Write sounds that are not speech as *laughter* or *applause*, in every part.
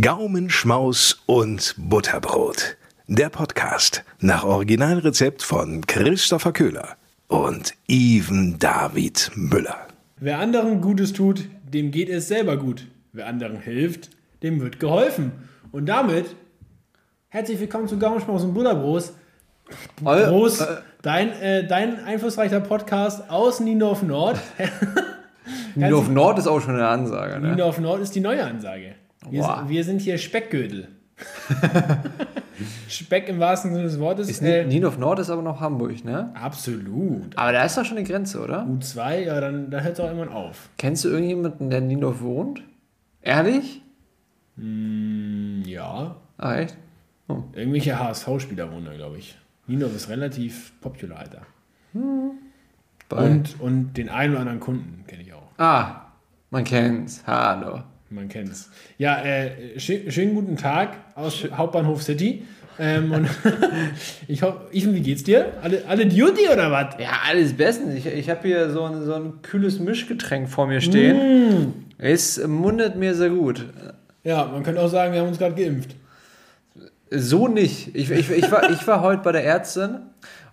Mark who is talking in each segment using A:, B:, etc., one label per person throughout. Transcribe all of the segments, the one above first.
A: Gaumenschmaus und Butterbrot. Der Podcast nach Originalrezept von Christopher Köhler und Even David Müller.
B: Wer anderen Gutes tut, dem geht es selber gut. Wer anderen hilft, dem wird geholfen. Und damit herzlich willkommen zu Gaumenschmaus und Butterbrot. Groß, dein, äh, dein einflussreicher Podcast aus Niendorf Nord. *laughs*
C: Niendorf Nord ist auch schon eine Ansage. Ne?
B: Niendorf Nord ist die neue Ansage. Wir, wir sind hier Speckgürtel. *laughs* Speck im wahrsten Sinne des Wortes.
C: Ist
B: äh,
C: Ni- Niendorf Nord ist aber noch Hamburg, ne?
B: absolut.
C: Aber da ist doch schon eine Grenze, oder?
B: U2, ja, dann, dann hört auch irgendwann auf.
C: Kennst du irgendjemanden, der in Niendorf wohnt? Ehrlich?
B: Hm, ja.
C: Ah, echt?
B: Irgendwelche HSV-Spieler wohnen da, glaube ich. Niendorf ist relativ popular, Alter.
C: Bei-
B: Und, und den einen oder anderen Kunden kenne ich auch.
C: Ah, man kennt's. Hallo.
B: Man kennt's. Ja, äh, schö- schönen guten Tag aus Hauptbahnhof City. Ähm, und *laughs* ich hoffe, Ethan, wie geht's dir? Alle, alle Duty oder was?
C: Ja, alles bestens. Ich, ich habe hier so ein, so ein kühles Mischgetränk vor mir stehen. Es mundet mir sehr gut.
B: Ja, man könnte auch sagen, wir haben uns gerade geimpft.
C: So nicht. Ich, ich, ich, war, ich war heute bei der Ärztin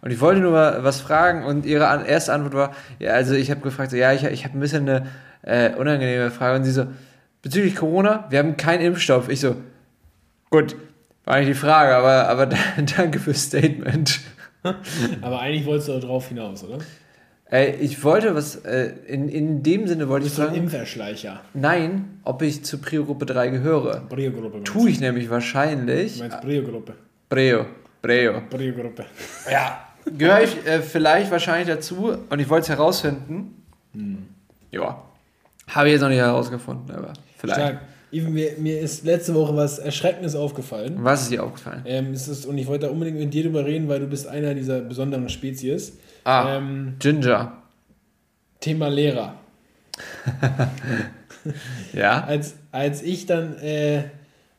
C: und ich wollte nur mal was fragen und ihre erste Antwort war, ja, also ich habe gefragt, so, ja, ich, ich habe ein bisschen eine äh, unangenehme Frage und sie so, bezüglich Corona, wir haben keinen Impfstoff. Ich so, gut, war nicht die Frage, aber, aber *laughs* danke fürs Statement.
B: Aber eigentlich wolltest du darauf hinaus, oder?
C: Äh, ich wollte was, äh, in, in dem Sinne wollte ich fragen,
B: Impferschleicher.
C: nein, ob ich zur Prio-Gruppe 3 gehöre.
B: Brio-Gruppe.
C: Tue ich nämlich
B: Du
C: wahrscheinlich.
B: meinst Brio-Gruppe.
C: Prio, Prio.
B: Brio-Gruppe.
C: Ja, gehöre ich äh, vielleicht wahrscheinlich dazu und ich wollte es herausfinden. Ja. Habe ich jetzt noch nicht herausgefunden, aber vielleicht.
B: Stark. Even, mir, mir ist letzte Woche was Erschreckendes aufgefallen.
C: Was ist dir aufgefallen?
B: Ähm, es ist, und ich wollte da unbedingt mit dir drüber reden, weil du bist einer dieser besonderen Spezies.
C: Ah,
B: Ähm,
C: Ginger.
B: Thema Lehrer. *laughs*
C: Ja.
B: Als, als ich dann, äh,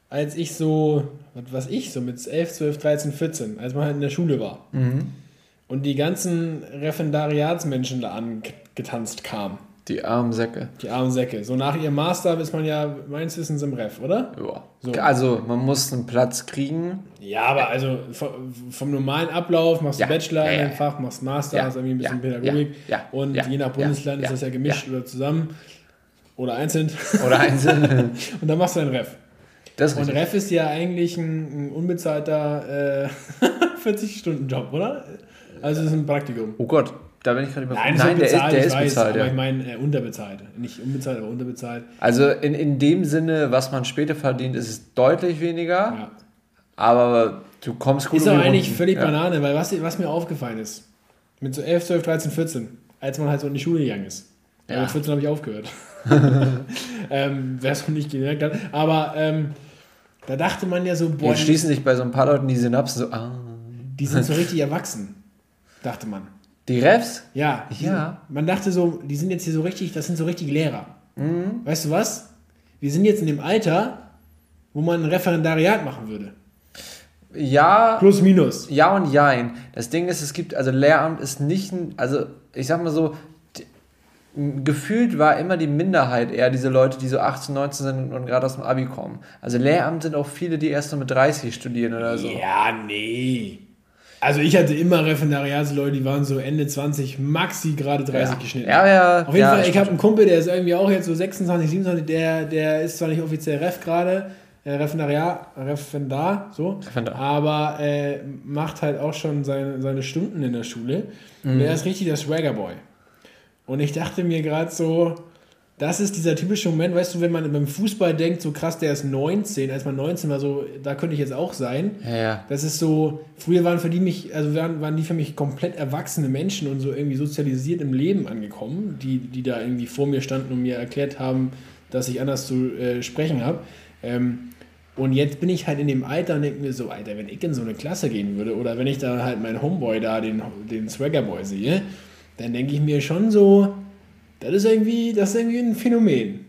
B: als ich so, was ich, so mit 11, 12, 13, 14, als man halt in der Schule war
C: Mhm.
B: und die ganzen Referendariatsmenschen da angetanzt kamen,
C: Die armen Säcke.
B: die armen Säcke. So nach ihrem Master ist man ja meines Wissens im Ref, oder?
C: Ja.
B: So.
C: Also, man muss einen Platz kriegen.
B: Ja, aber also vom, vom normalen Ablauf machst du
C: Ja.
B: Bachelor
C: Ja,
B: in
C: ja, ja.
B: Fach, machst Master,
C: Ja.
B: hast irgendwie ein bisschen. Pädagogik
C: Ja.
B: Und je nach Bundesland ist das ja gemischt oder zusammen oder einzeln
C: Oder einzeln. *laughs*
B: und dann machst du einen Ref.
C: Das
B: Und. Ref ist ja eigentlich ein, ein unbezahlter äh, *laughs* 40-Stunden-Job, oder? Also das ist ein Praktikum.
C: Oh Gott, da bin ich gerade.
B: Nein,
C: Nein der
B: bezahlt,
C: ist, der
B: ich
C: ist
B: weiß,
C: bezahlt.
B: aber
C: Ja.
B: ich meine äh, unterbezahlt. Nicht unbezahlt, aber unterbezahlt.
C: Also, in, in dem Sinne, was man später verdient, ist es deutlich weniger.
B: Ja.
C: Aber du kommst gut
B: Ist
C: um die
B: eigentlich
C: Runden.
B: völlig
C: ja.
B: Banane, weil was, was mir aufgefallen ist, mit so 11, 12, 13, 14, als man halt so in die Schule gegangen ist. Ja. Mit 14 habe ich aufgehört. *laughs* ähm, Wer es noch nicht gemerkt hat. Aber ähm, da dachte man ja so, boah,
C: Jetzt schließen sich bei so ein paar Leuten die Synapsen so, ah.
B: die sind so *laughs* richtig erwachsen. Dachte man.
C: Die Refs?
B: Ja.
C: Ja.
B: Man dachte so, die sind jetzt hier so richtig, das sind so richtige Lehrer.
C: Mhm.
B: Weißt du was? Wir sind jetzt in dem Alter, wo man ein Referendariat machen würde.
C: Ja,
B: Plus, minus.
C: ja und jein. Das Ding ist, es gibt, also Lehramt ist nicht ein, also ich sag mal so, gefühlt war immer die Minderheit eher diese Leute, die so 18, 19 sind und gerade aus dem Abi kommen. Also Lehramt sind auch viele, die erst so mit 30 studieren oder so.
B: Ja, nee. Also ich hatte immer Referendariatsleute, die waren so Ende 20, maxi gerade 30
C: ja.
B: geschnitten.
C: Ja, ja.
B: Auf jeden
C: ja,
B: Fall, ich habe einen Kumpel, der ist irgendwie auch jetzt so 26, 27, der, der ist zwar nicht offiziell Ref gerade, äh, Referendariat, Referendar, so,
C: Referendar.
B: aber äh, macht halt auch schon seine, seine Stunden in der Schule. Und
C: Mhm.
B: er ist richtig der Swagger-Boy. Und ich dachte mir gerade so, das ist dieser typische Moment, weißt du, wenn man beim Fußball denkt, so krass, der ist 19, als man 19 war, so, da könnte ich jetzt auch sein.
C: Ja, ja.
B: Das ist so, früher waren für die mich, also waren, waren die für mich komplett erwachsene Menschen und so irgendwie sozialisiert im Leben angekommen, die, die da irgendwie vor mir standen und mir erklärt haben, dass ich anders zu äh, sprechen habe. Ähm, und jetzt bin ich halt in dem Alter und denke mir so, Alter, wenn ich in so eine Klasse gehen würde oder wenn ich da halt meinen Homeboy da, den, den Swaggerboy sehe, dann denke ich mir schon so, das ist irgendwie, das ist irgendwie ein Phänomen.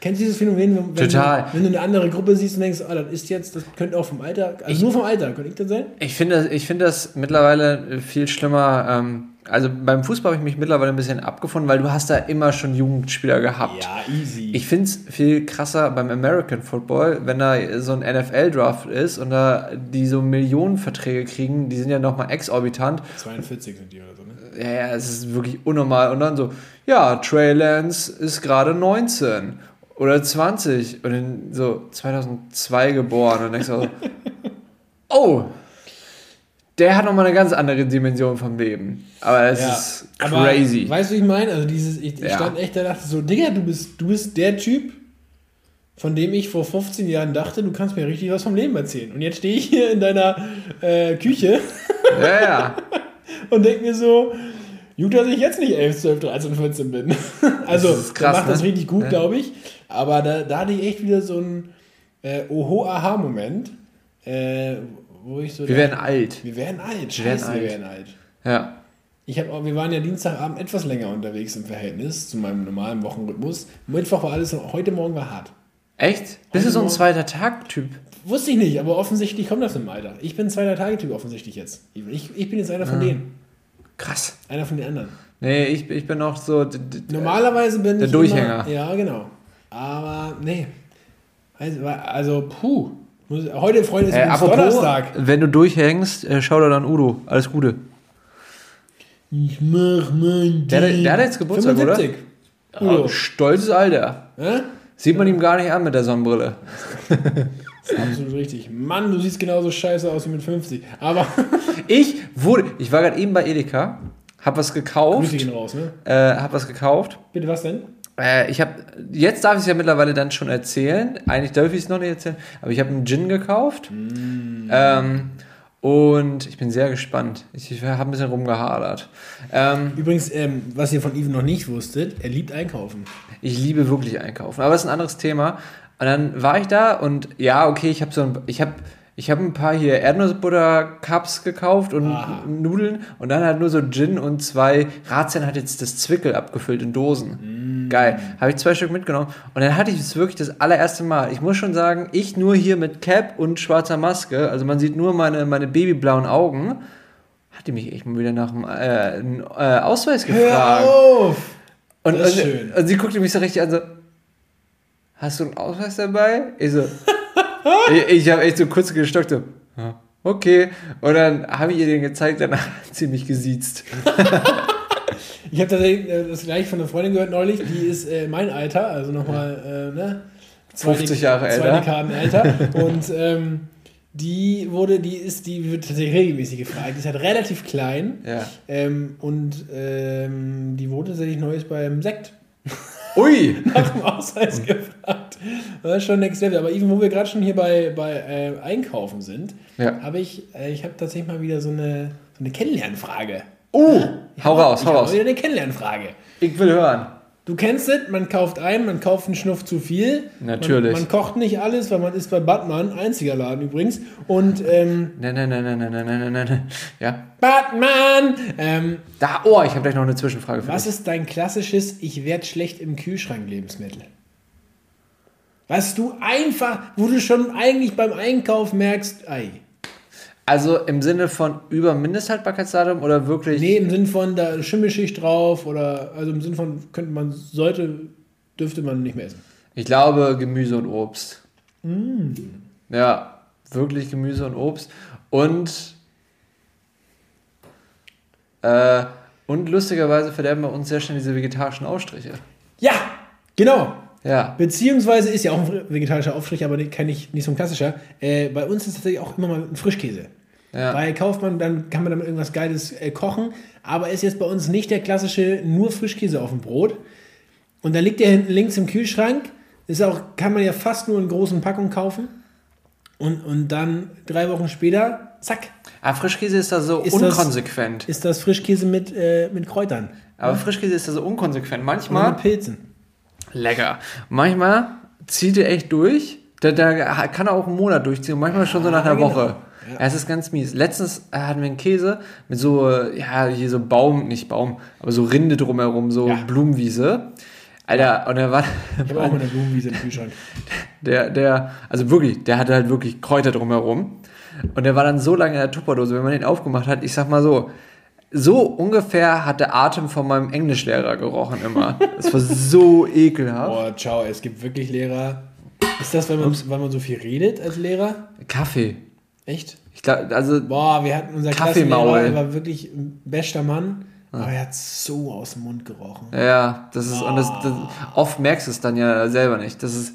B: Kennst du dieses Phänomen, wenn,
C: Total.
B: Du, wenn du eine andere Gruppe siehst und denkst, ah, das ist jetzt, das könnte auch vom Alter, also nur vom Alter, könnte ich das sein?
C: Ich finde, ich finde das mittlerweile viel schlimmer. Ähm, also beim Fußball habe ich mich mittlerweile ein bisschen abgefunden, weil du hast da immer schon Jugendspieler gehabt.
B: Ja, easy.
C: Ich finde es viel krasser beim American Football, wenn da so ein NFL-Draft ist und da die so Millionenverträge kriegen, die sind ja nochmal exorbitant.
B: 42 sind die oder so, ne?
C: Ja, ja, es ist wirklich unnormal. Und dann so, ja, Trey Lance ist gerade 19 oder 20 und dann so 2002 geboren und denkst du so, *laughs* oh, der hat nochmal eine ganz andere Dimension vom Leben. Aber es
B: Ja.
C: ist
B: Aber
C: crazy.
B: weißt du, wie ich meine? Also dieses, ich, ich
C: Ja.
B: stand echt da dachte so, Digga, du bist, du bist der Typ, von dem ich vor 15 Jahren dachte, du kannst mir richtig was vom Leben erzählen. Und jetzt stehe ich hier in deiner äh, Küche
C: ja, ja. *laughs*
B: und denke mir so, gut, dass ich jetzt nicht 11, 12, 13, 14 bin. *laughs* also,
C: Das ist krass,
B: macht das
C: ne?
B: richtig gut,
C: Ja.
B: glaube ich. Aber da, da hatte ich echt wieder so einen äh, Oho-Aha-Moment, äh, wo ich so
C: Wir
B: dachte,
C: werden alt.
B: wir werden alt. Scheiße,
C: Wir werden alt.
B: wir werden alt.
C: Ja.
B: Ich hab, auch- wir waren ja Dienstagabend etwas länger unterwegs im Verhältnis zu meinem normalen Wochenrhythmus. Mittwoch war alles, heute Morgen war hart.
C: Echt? Bist du so ein zweiter Tag-Typ?
B: Wusste ich nicht, aber offensichtlich kommt das im Alter. Ich bin zweiter Tagetyp offensichtlich jetzt. Ich, ich bin jetzt einer
C: Ah.
B: von denen.
C: Krass.
B: Einer von den anderen.
C: Nee, ich, ich bin noch so.
B: Normalerweise bin
C: Der
B: ich.
C: Durchhänger.
B: Immer, ja, genau. Aber nee. Also, also puh. Heute, Freunde, ist
C: Äh, apropos,
B: Donnerstag.
C: wenn du durchhängst, äh, schau dir dann Udo. Alles Gute.
B: Ich mach mein
C: Der, der hat jetzt Geburtstag,
B: 75.
C: oder?
B: Udo.
C: Oh, stolzes Alter.
B: Ja?
C: Sieht man ihm gar nicht an mit der Sonnenbrille.
B: Das ist absolut richtig. Mann, du siehst genauso scheiße aus wie mit 50. Aber *laughs*
C: Ich wurde, ich war gerade eben bei Edeka, hab was gekauft,
B: Grüße gehen raus, ne?
C: äh, hab was gekauft.
B: Bitte was denn?
C: Äh, ich habe, jetzt darf ich es ja mittlerweile dann schon erzählen. Eigentlich darf ich es noch nicht erzählen, aber ich habe einen Gin gekauft. Ähm, und ich bin sehr gespannt. Ich, ich habe ein bisschen rumgehadert. Ähm,
B: Übrigens, ähm, was ihr von Even noch nicht wusstet, er liebt einkaufen.
C: Ich liebe wirklich einkaufen, aber es ist ein anderes Thema. Und dann war ich da und ja, okay, ich habe so ein, ich habe ich habe ein paar hier Erdnussbutter-Cups gekauft und
B: Aha.
C: Nudeln und dann halt nur so Gin und zwei. Razian hat jetzt das Zwickel abgefüllt in Dosen. Geil. Habe ich zwei Stück mitgenommen und dann hatte ich es wirklich das allererste Mal. Ich muss schon sagen, ich nur hier mit Cap und schwarzer Maske, also man sieht nur meine, meine babyblauen Augen, hat die mich echt mal wieder nach dem äh, äh, Ausweis gefragt.
B: auf!
C: Und, und,
B: schön.
C: und sie guckte mich so richtig an, so, hast du einen Ausweis dabei? Ich so, *laughs* ich, ich habe echt so kurz gestockt, so, "Ja, okay. Und dann habe ich ihr den gezeigt, danach *laughs* hat sie mich gesiezt. *laughs*
B: Ich habe tatsächlich äh, das gleich von einer Freundin gehört neulich, die ist äh, mein Alter, also nochmal, äh, ne? Zwei
C: 50
B: Dek-
C: Jahre
B: zwei
C: älter.
B: Dekaden älter. Und ähm, die wurde, die ist, die wird tatsächlich regelmäßig gefragt. Die ist halt relativ klein.
C: Ja.
B: Ähm, und ähm, die wurde tatsächlich neues beim Sekt
C: Ui! *laughs*
B: nach dem Ausweis gefragt. Das ist schon next level. Aber even, wo wir gerade schon hier bei, bei äh, Einkaufen sind,
C: Ja.
B: habe ich, äh, ich habe tatsächlich mal wieder so eine, so eine Kennenlernfrage.
C: Uh! Hau raus,
B: ich
C: hau
B: habe
C: raus.
B: wieder eine Kennenlernfrage.
C: Ich will hören.
B: Du kennst es, man kauft ein, man kauft einen Schnuff zu viel.
C: Natürlich.
B: Man, man kocht nicht alles, weil man ist bei Batman, einziger Laden übrigens. Und ähm,
C: Nein, nein, nein, nein, nein, nein, nein, nein, nein. Ja.
B: Batman! Ähm,
C: Da, oh, ich habe gleich noch eine Zwischenfrage für
B: was
C: dich.
B: ist dein klassisches Ich werd schlecht im Kühlschrank Lebensmittel? Was du einfach, wo du schon eigentlich beim Einkauf merkst, ei.
C: Also im Sinne von über Mindesthaltbarkeitsdatum oder wirklich?
B: Nee, im Sinn von, da ist Schimmelschicht drauf oder, also im Sinn von, könnte man, sollte, dürfte man nicht mehr essen.
C: Ich glaube Gemüse und Obst. Ja, wirklich Gemüse und Obst. Und, äh, und lustigerweise verderben bei uns sehr schnell diese vegetarischen Ausstriche.
B: Ja, genau.
C: Ja.
B: Beziehungsweise ist ja auch ein vegetarischer Aufstrich, aber nicht, kein nicht, nicht so ein klassischer. Äh, bei uns ist tatsächlich auch immer mal ein Frischkäse.
C: Ja.
B: Bei kauft man, dann kann man damit irgendwas Geiles äh, kochen, aber ist jetzt bei uns nicht der klassische nur Frischkäse auf dem Brot. Und da liegt der hinten links im Kühlschrank. Ist auch, kann man ja fast nur in großen Packungen kaufen. Und, und dann drei Wochen später, zack,
C: Aber Frischkäse ist da so
B: Ist das-
C: unkonsequent.
B: ist das Frischkäse mit, äh, mit Kräutern.
C: Aber Frischkäse ist da so unkonsequent.
B: Und
C: Manchmal
B: mit Pilzen.
C: Lecker. Manchmal zieht er echt durch. Da, da kann er auch einen Monat durchziehen. Manchmal schon so nach einer
B: genau.
C: Woche.
B: Ja.
C: Es ist ganz mies. Letztens äh, hatten wir einen Käse mit so, äh, ja, hier so Baum, nicht Baum, aber so Rinde drumherum, so
B: Ja.
C: Blumenwiese. Alter, und er war,
B: Ich habe auch mal eine Blumenwiese im Kühlschrank. *laughs*
C: der, der, also wirklich, der hatte halt wirklich Kräuter drumherum. Und der war dann so lange in der Tupperdose, wenn man den aufgemacht hat, ich sag mal so, so ungefähr hat der Atem von meinem Englischlehrer gerochen immer. Das war so ekelhaft.
B: Boah, ciao, es gibt wirklich Lehrer. Ist das, weil man, weil man so viel redet als Lehrer?
C: Kaffee.
B: Echt?
C: Ich glaube, also
B: Boah, wir hatten unser. Klassenlehrer, er war wirklich ein bester Mann, aber er hat so aus dem Mund gerochen.
C: Ja, das ist, und das, das, oft merkst du es dann ja selber nicht. Das ist,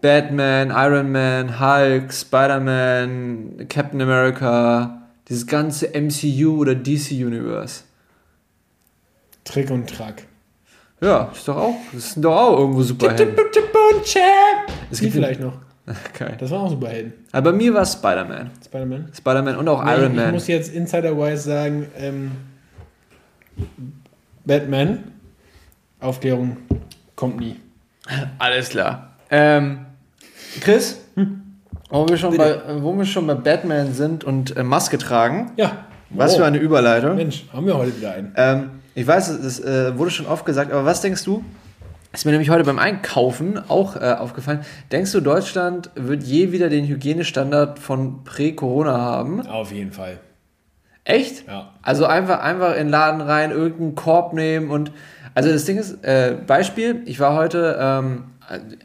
C: Batman, Iron Man, Hulk, Spider-Man, Captain America, dieses ganze MCU oder DC Universe.
B: Trick und Track.
C: Ja, ist doch auch, das sind doch auch irgendwo Superhelden. Es gibt
B: vielleicht noch. *laughs*
C: Okay.
B: Das waren auch Superhelden.
C: Aber bei mir war es Spider-Man.
B: Spider-Man.
C: Spider-Man und auch
B: Nee,
C: Iron
B: ich
C: Man.
B: muss jetzt Insider-wise sagen, ähm, Batman. Aufklärung kommt nie.
C: Alles klar. Ähm, Chris, wo, wir schon bei, wo wir schon bei Batman sind und äh, Maske tragen,
B: Ja.
C: was
B: Oh,
C: für eine Überleitung.
B: Mensch, haben wir heute wieder einen.
C: Ähm, ich weiß, es äh, wurde schon oft gesagt, aber was denkst du? Ist mir nämlich heute beim Einkaufen auch äh, aufgefallen. Denkst du, Deutschland wird je wieder den Hygienestandard von Prä-Corona haben?
B: Auf jeden Fall.
C: Echt?
B: Ja.
C: Also einfach, einfach in den Laden rein, irgendeinen Korb nehmen und. Also das Ding ist, äh, Beispiel, ich war heute, ähm,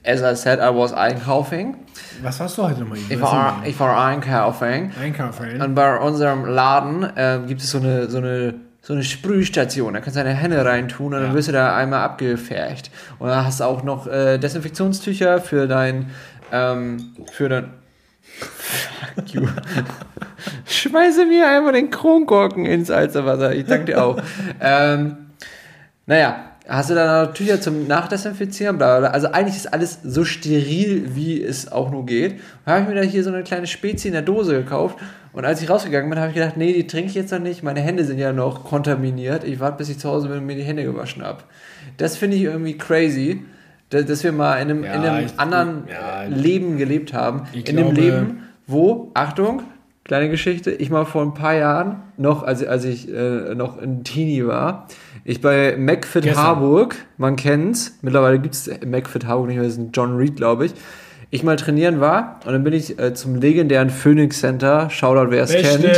C: as I said, I was einkaufen.
B: Was hast du heute nochmal?
C: Ich war, ich war einkaufen.
B: Einkaufen.
C: Und bei unserem Laden äh, gibt es so eine, so eine, so eine Sprühstation. Da kannst du deine Hände reintun und dann
B: Ja.
C: wirst du da einmal abgefärcht. Und dann hast du auch noch äh, Desinfektionstücher für dein, ähm, für dein. Fuck you. *laughs* Schmeiße mir einmal den Kronkorken ins Salzwasser. Ich danke dir auch. *laughs* ähm, naja, hast du dann Tücher zum Nachdesinfizieren? Bla, bla, bla. Also eigentlich ist alles so steril, wie es auch nur geht. Da habe ich mir da hier so eine kleine Spezi in der Dose gekauft. Und als ich rausgegangen bin, habe ich gedacht, nee, die trinke ich jetzt noch nicht. Meine Hände sind ja noch kontaminiert. Ich warte, bis ich zu Hause bin und mir die Hände gewaschen habe. Das finde ich irgendwie crazy, da- dass wir mal in einem,
B: Ja,
C: in einem
B: ich-
C: anderen
B: ja.
C: Leben gelebt haben. In einem
B: glaube-
C: Leben, wo, Achtung, kleine Geschichte, ich mal vor ein paar Jahren, noch als, als ich äh, noch ein Teenie war, ich bei McFit
B: Gestern.
C: Harburg, man kennt's, mittlerweile gibt's McFit Harburg nicht mehr, das ist ein John Reed, glaube ich, ich mal trainieren war und dann bin ich äh, zum legendären Phoenix Center, Shoutout, wer es kennt,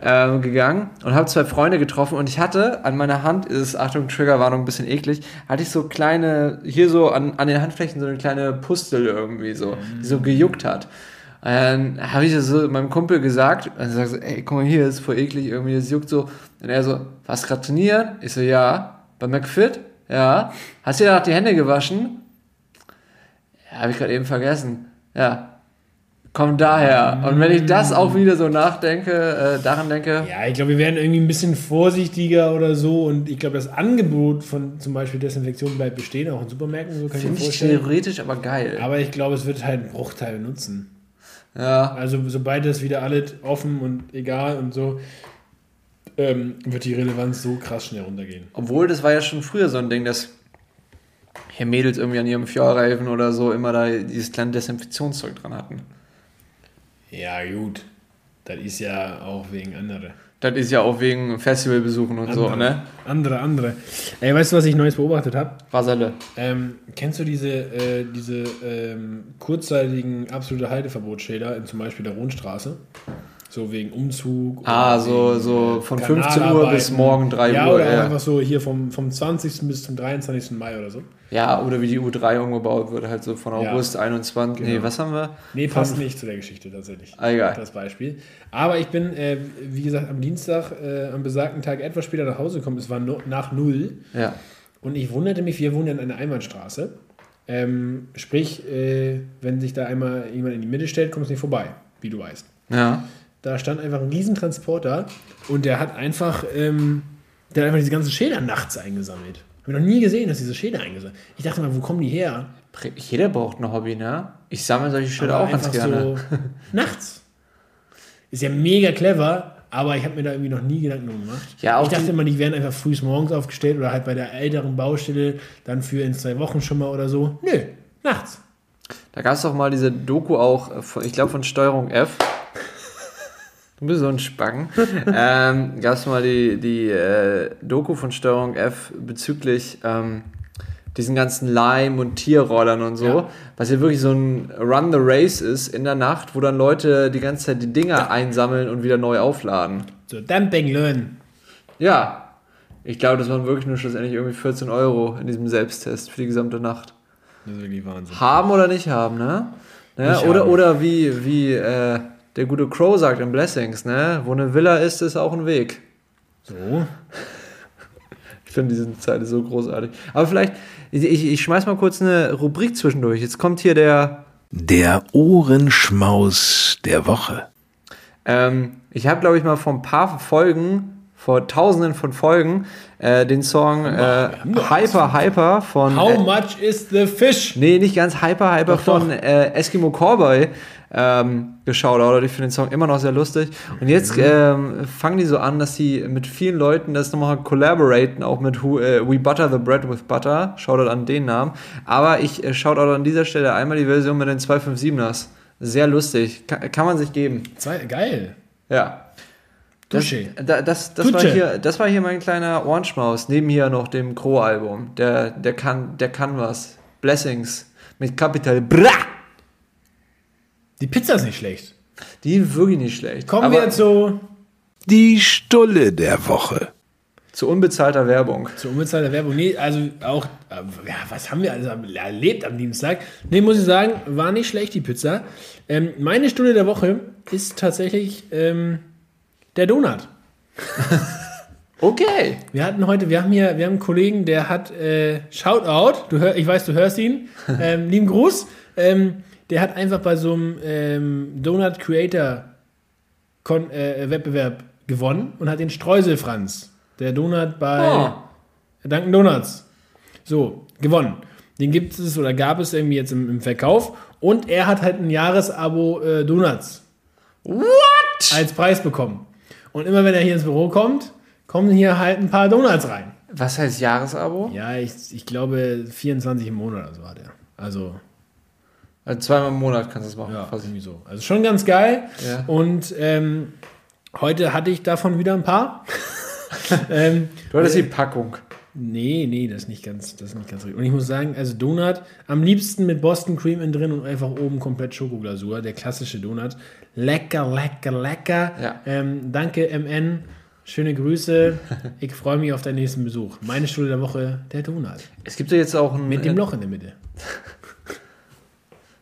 C: ähm, gegangen und habe zwei Freunde getroffen und ich hatte an meiner Hand, ist Achtung, Triggerwarnung, ein bisschen eklig, hatte ich so kleine, hier so an, an den Handflächen so eine kleine Pustel irgendwie so, die so gejuckt hat. Dann habe ich das so meinem Kumpel gesagt und er sagt so, ey, guck mal hier, ist voll eklig, irgendwie, das juckt so. Und er so, was gerade trainieren? Ich so, ja. Bei McFit? Ja. Hast du dir danach die Hände gewaschen? Ja, habe ich gerade eben vergessen. Ja. Kommt daher. Und wenn ich das auch wieder so nachdenke, äh, daran denke,
B: Ja, ich glaube, wir werden irgendwie ein bisschen vorsichtiger oder so. Und ich glaube, das Angebot von zum Beispiel Desinfektion bleibt bestehen, auch in Supermärkten, so kann ich mir
C: finde ich
B: vorstellen.
C: theoretisch aber geil.
B: Aber ich glaube, es wird halt einen Bruchteil nutzen.
C: Ja.
B: Also, sobald das wieder alles offen und egal und so, ähm, wird die Relevanz so krass schnell runtergehen.
C: Obwohl, das war ja schon früher so ein Ding, dass hier Mädels irgendwie an ihrem Fjordreifen oder so immer da dieses kleine Desinfektionszeug dran hatten.
B: Ja, gut. Das ist ja auch wegen anderer.
C: Das ist ja auch wegen Festivalbesuchen und so,
B: Andere.
C: ne?
B: Andere, andere. Ey, weißt du, was ich Neues beobachtet habe?
C: Wasserle.
B: Ähm, kennst du diese, äh, diese ähm, kurzzeitigen absolute Halteverbotsschilder in zum Beispiel der Rundstraße? So wegen Umzug.
C: Ah,
B: oder
C: so, so
B: äh,
C: von 15 Uhr bis morgen 3
B: ja,
C: Uhr.
B: Oder
C: Ja.
B: einfach so hier vom, vom 20. bis zum 23. Mai oder so.
C: ja, oder wie die U3 umgebaut wird, halt so von
B: Ja.
C: August 21. Nee,
B: Genau.
C: was haben wir?
B: Nee, passt nicht zu der Geschichte tatsächlich.
C: Ah, egal.
B: Das Beispiel. Aber ich bin, äh, wie gesagt, am Dienstag, äh, am besagten Tag etwas später nach Hause gekommen. Es war no, nach null.
C: Ja.
B: Und ich wunderte mich, wir wohnen ja in einer Einbahnstraße. Ähm, sprich, äh, wenn sich da einmal jemand in die Mitte stellt, kommst du nicht vorbei, wie du weißt.
C: Ja.
B: Da stand einfach ein Riesentransporter und der hat einfach, ähm, der hat einfach diese ganzen Schilder nachts eingesammelt. Habe noch nie gesehen, dass diese Schilder eingesammelt Ich dachte mal, wo kommen die her?
C: Jeder braucht ein Hobby, ne? Ich sammle solche Schilder
B: Aber
C: auch ganz gerne.
B: So *laughs* nachts. Ist ja mega clever. aber ich habe mir da irgendwie noch nie Gedanken drum gemacht.
C: Ja,
B: ich dachte immer, die werden einfach früh morgens aufgestellt oder halt bei der älteren Baustelle dann für in zwei Wochen schon mal oder so. Nö, nachts.
C: Da gab es doch mal diese Doku auch, äh, ich glaube von Steuerung F. Du bist so ein Spacken. *laughs* ähm, gab es mal die, die äh, Doku von Steuerung F bezüglich ähm, diesen ganzen Leim- und Tierrollern und so,
B: Ja.
C: was ja wirklich so ein Run the Race ist in der Nacht, wo dann Leute die ganze Zeit die Dinger einsammeln und wieder neu aufladen.
B: So, Dumping Learn.
C: Ja, ich glaube, das waren wirklich nur schlussendlich irgendwie 14 Euro in diesem Selbsttest für die gesamte Nacht.
B: Das ist wirklich Wahnsinn.
C: Haben oder nicht haben, ne? ne?
B: Nicht
C: Oder,
B: haben.
C: oder wie, wie äh, der gute Crow sagt in Blessings, ne? Wo eine Villa ist, ist auch ein Weg.
B: So. *laughs*
C: Ich finde diese Zeile so großartig. Aber vielleicht, ich, ich, schmeiß mal kurz eine Rubrik zwischendurch. Jetzt kommt hier der.
A: Der Ohrenschmaus der Woche.
C: Ähm, ich habe, glaube ich, mal vor ein paar Folgen, vor tausenden von Folgen, äh, den Song äh,
B: doch
C: Hyper Hyper von.
B: How
C: äh,
B: much is the fish?
C: Nee, nicht ganz Hyper Hyper
B: Doch, doch.
C: von äh, Eskimo Cowboy ähm, geschaut, oder ich finde den Song immer noch sehr lustig. Und jetzt
B: Mhm.
C: ähm, fangen die so an, dass sie mit vielen Leuten das nochmal collaboraten, auch mit Who, äh, We Butter the Bread with Butter. Shoutout an den Namen. Aber ich äh, shoutout an dieser Stelle einmal die Version mit den 257ers. Sehr lustig. Kann, kann man sich geben.
B: Zwei, geil.
C: Ja. Das,
B: Dusche.
C: da, das, das, war hier, das war hier mein kleiner Orange-Maus. Neben hier noch dem Crow-Album. Der, der, kann, der kann was. Blessings. Mit Capital Bra!
B: Die Pizza ist nicht schlecht.
C: Die wirklich nicht schlecht.
B: Kommen
C: Aber
B: wir zu,
A: Die Stulle der Woche.
C: zu unbezahlter Werbung.
B: zu unbezahlter Werbung. Nee, also auch, äh, ja, was haben wir alles am- erlebt am Dienstag? Nee, muss ich sagen, war nicht schlecht, die Pizza. Ähm, meine Stunde der Woche ist tatsächlich ähm, der Donut. *laughs*
C: Okay.
B: Wir hatten heute, wir haben hier, wir haben einen Kollegen, der hat äh, Shoutout, du hör, ich weiß, du hörst ihn, ähm, lieben Gruß. Ähm, der hat einfach bei so einem ähm, Donut Creator Kon äh, Wettbewerb gewonnen und hat den Streuselfranz, der Donut bei
C: Oh.
B: Dunkin' Donuts, so gewonnen. Den gibt es oder gab es irgendwie jetzt im, im Verkauf und er hat halt ein Jahresabo äh, Donuts
C: What?
B: als Preis bekommen. Und immer wenn er hier ins Büro kommt, kommen hier halt ein paar Donuts rein.
C: Was heißt Jahresabo?
B: Ja, ich, ich glaube 24 im Monat oder so hat er. Also,
C: Also zweimal im Monat kannst du es machen.
B: ja,
C: quasi.
B: irgendwie so. Also schon ganz geil.
C: Ja.
B: Und ähm, heute hatte ich davon wieder ein paar. *laughs* ähm,
C: Du hattest die Packung.
B: nee, nee, das ist nicht ganz, das ist nicht ganz richtig. Und ich muss sagen, also Donut am liebsten mit Boston Cream innen drin und einfach oben komplett Schokoglasur, der klassische Donut. Lecker, lecker, lecker.
C: Ja.
B: Ähm, danke MN. Schöne Grüße. *laughs* Ich freue mich auf deinen nächsten Besuch. Meine Stunde der Woche, der Donut.
C: Es gibt ja jetzt auch ein.
B: Mit dem Loch in der Mitte.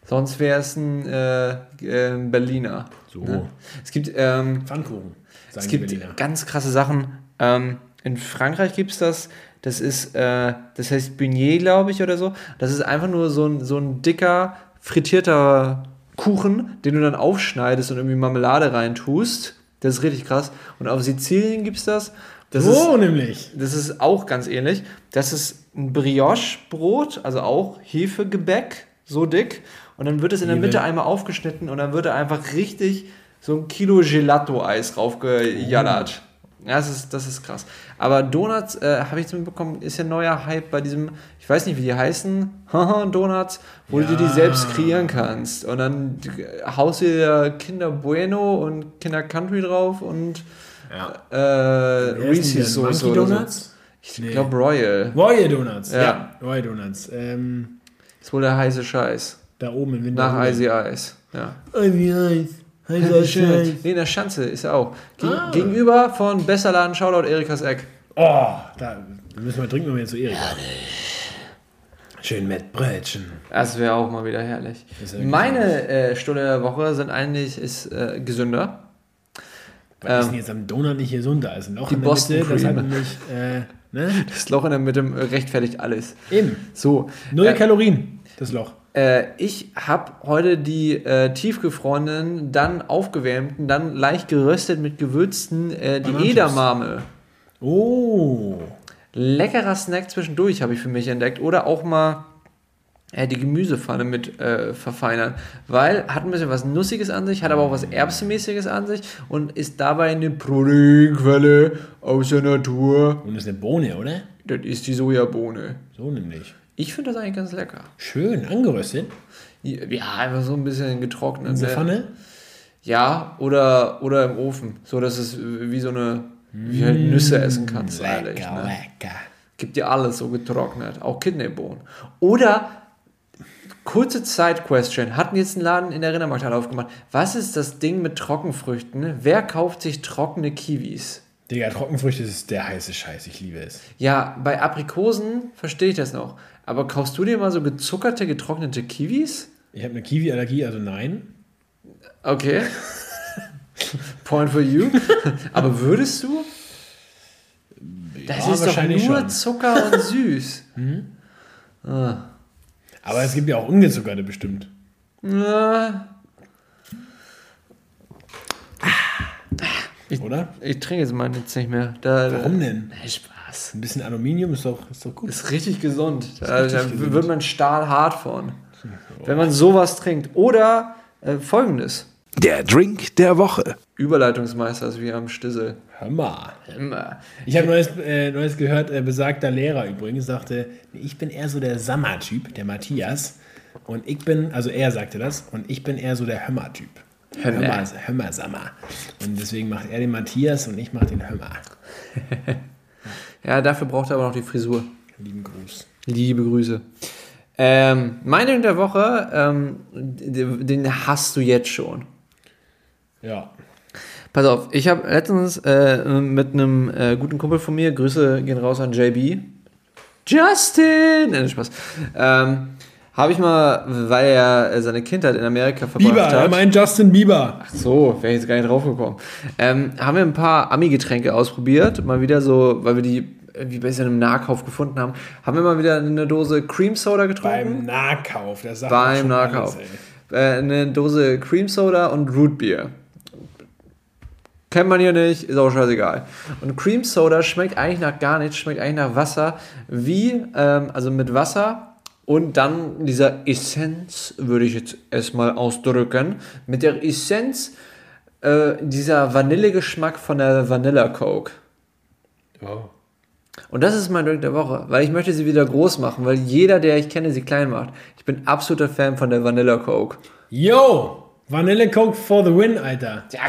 C: Sonst wäre es ein äh, äh, Berliner.
B: So.
C: Ne? Es gibt. Ähm,
B: Pfannkuchen,
C: Es gibt
B: Berliner.
C: ganz krasse Sachen. Ähm, in Frankreich gibt es das. Das ist, äh, das heißt Beignet, glaube ich, oder so. Das ist einfach nur so ein, so ein dicker, frittierter Kuchen, den du dann aufschneidest und irgendwie Marmelade reintust. Das ist richtig krass. Und auf Sizilien gibt es das. Das
B: Wo
C: ist,
B: nämlich?
C: das ist auch ganz ähnlich. Das ist ein Brioche-Brot, also auch Hefegebäck, so dick. Und dann wird es in der. Mitte einmal aufgeschnitten und dann wird da einfach richtig so ein Kilo Gelato-Eis raufgejallert. Ja, das ist, das ist krass. Aber Donuts, äh, habe ich jetzt mitbekommen, ist ja ein neuer Hype bei diesem, ich weiß nicht, wie die heißen, *laughs* Donuts, wo du dir die
B: Ja.
C: selbst kreieren kannst. Und dann haust du dir Kinder Bueno und Kinder Country drauf und
B: Ja.
C: äh, Reese's? Soße
B: Monkey
C: oder so.
B: Donuts?
C: Ich
B: Nee.
C: glaube Royal.
B: Royal Donuts.
C: Ja.
B: Ja, Royal Donuts. Ähm,
C: Ist wohl der heiße Scheiß.
B: Da oben im Winter.
C: Nach Icy Ice. Ja.
B: Icy Eis. Heißer Scheiß.
C: Nee, in der Schanze ist er auch. Geg
B: Ah.
C: Gegenüber von Besserladen Shoutout Erikas Eck.
B: Oh, da müssen wir trinken, wenn wir jetzt zu Erika. Schön mit Brötchen.
C: Das wäre auch mal wieder herrlich.
B: Ist ja
C: Meine äh, Stunde der Woche sind eigentlich ist, äh, gesünder.
B: Was ist
C: Ähm,
B: denn jetzt am Donut nicht ist ein Loch
C: die
B: in der
C: Boston
B: Mitte. Das nämlich, äh, ne? *laughs*
C: Das Loch in der Mitte rechtfertigt alles.
B: Eben.
C: So.
B: Null Kalorien, das Loch.
C: Äh, ich habe heute die äh, tiefgefrorenen, dann aufgewärmten, dann leicht geröstet mit Gewürzen, äh, die. Edamame.
B: Oh.
C: Leckerer Snack zwischendurch habe ich für mich entdeckt. Oder auch mal äh, die Gemüsepfanne mit äh, verfeinern, weil hat ein bisschen was Nussiges an sich, hat aber auch was Erbsenmäßiges an sich und ist dabei eine Proteinquelle aus der Natur.
B: Und das ist eine Bohne, oder?
C: Das ist die Sojabohne.
B: So nämlich.
C: Ich finde das eigentlich ganz lecker.
B: Schön angeröstet.
C: Ja, einfach so ein bisschen getrocknet.
B: In der
C: ne?
B: Pfanne.
C: Ja, oder, oder im Ofen. So, dass es wie so eine, wie halt Nüsse essen kannst, ehrlich.
B: Lecker,
C: Ne?
B: lecker.
C: Gibt dir alles so getrocknet, auch Kidneybohnen. Oder, kurze Side-Question, hatten jetzt einen Laden in der Rindermarkthalle aufgemacht. Was ist das Ding mit Trockenfrüchten? Wer kauft sich trockene Kiwis?
B: Digga, Trockenfrüchte ist der heiße Scheiß. Ich liebe es.
C: Ja, bei Aprikosen verstehe ich das noch. Aber kaufst du dir mal so gezuckerte, getrocknete Kiwis?
B: Ich habe eine Kiwi-Allergie, also nein.
C: Okay. Point for you. *laughs* Aber würdest du? Das
B: Ja,
C: ist doch nur
B: schon.
C: Zucker und *laughs* süß.
B: Aber es gibt ja auch ungezuckerte bestimmt.
C: Na,
B: Oder?
C: ich trinke jetzt meinen jetzt nicht mehr. Da,
B: Warum denn?
C: Na, Spaß.
B: Ein bisschen Aluminium ist doch, ist doch gut.
C: Ist richtig gesund. Da,
B: richtig
C: da
B: gesund.
C: wird man stahlhart von. Wenn man sowas trinkt. Oder äh, folgendes.
A: Der Drink der Woche.
C: Überleitungsmeister ist wie am Stissel.
B: Hör mal.
C: Immer.
B: Ich habe Neues, äh, Neues gehört, äh, besagter Lehrer übrigens sagte, ich bin eher so der Sammer-Typ, der Matthias. Und ich bin, also er sagte das, und ich bin eher so der Hömmer-Typ.
C: Hömmer.
B: Hömmer, Hömmer Sammer. Und deswegen macht er den Matthias und ich mache den Hömmer. *laughs*
C: Ja, dafür braucht er aber noch die Frisur.
B: Lieben Gruß.
C: Liebe Grüße. Ähm, Meinung der Woche, ähm, den hast du jetzt schon.
B: Ja.
C: Pass auf, ich habe letztens äh, mit einem äh, guten Kumpel von mir, Grüße gehen raus an JB. Justin! Nein, Spaß. Ähm, habe ich mal, weil er seine Kindheit in Amerika verbracht
B: Bieber, er
C: hat.
B: meint Justin Bieber.
C: So, wäre ich jetzt gar nicht drauf gekommen. Ähm, haben wir ein paar Ami-Getränke ausprobiert. Mal wieder so, weil wir die irgendwie besser in einem Nahkauf gefunden haben. Haben wir mal wieder eine Dose Cream Soda getrunken.
B: Beim Nahkauf. Das sagt
C: Beim Nahkauf.
B: alles,
C: äh, eine Dose Cream Soda und Root Beer. Kennt man hier nicht, ist auch scheißegal. Und Cream Soda schmeckt eigentlich nach gar nichts, schmeckt eigentlich nach Wasser, wie, ähm, also mit Wasser und dann dieser Essenz, würde ich jetzt erstmal ausdrücken, mit der Essenz äh, dieser Vanillegeschmack von der Vanilla Coke.
B: Oh.
C: Und das ist mein Drink der Woche, weil ich möchte sie wieder groß machen, weil jeder, der ich kenne, sie klein macht. Ich bin absoluter Fan von der Vanilla Coke.
B: Yo! Vanille Coke for the win, Alter.
C: Ja.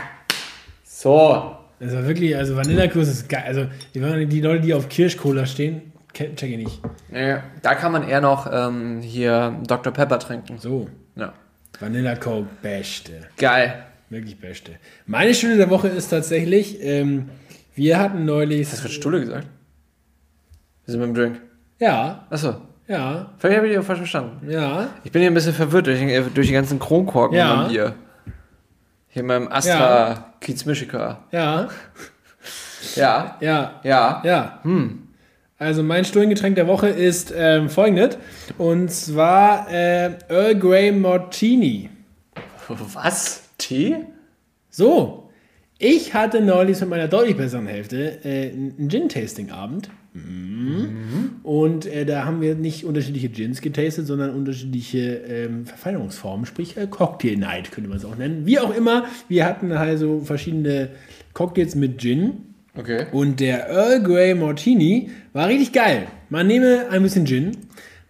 C: So.
B: Das war wirklich, also Vanillekurs ist geil. Also die, die Leute, die auf Kirschcola stehen, check ich nicht.
C: Ja, da kann man eher noch ähm, hier Dr. Pepper trinken.
B: So,
C: Ja.
B: Vanilla Coke, beste.
C: Geil.
B: Wirklich beste. Meine Stunde der Woche ist tatsächlich, ähm, wir hatten neulich.
C: Das wird Stulle gesagt. Wir sind mit dem Drink.
B: Ja,
C: Achso.
B: ja,
C: Vielleicht habe ich dich auch falsch verstanden.
B: ja.
C: Ich bin hier ein bisschen verwirrt durch, den- äh, durch die ganzen Kronkorken
B: Ja.
C: in meinem Bier. Hier in meinem Astra Kiezmischika.
B: Ja,
C: Ja.
B: ja,
C: Ja.
B: ja. Also mein Stundengetränk der Woche ist ähm, folgendes. Und zwar äh, Earl Grey Martini.
C: Was? Tee?
B: So, ich hatte neulich mit meiner deutlich besseren Hälfte äh, einen Gin-Tasting-Abend. Und äh, da haben wir nicht unterschiedliche Gins getastet, sondern unterschiedliche ähm, Verfeinerungsformen, sprich äh, Cocktail Night könnte man es auch nennen. Wie auch immer, wir hatten also verschiedene Cocktails mit Gin.
C: Okay.
B: Und der Earl Grey Martini war richtig geil. Man nehme ein bisschen Gin,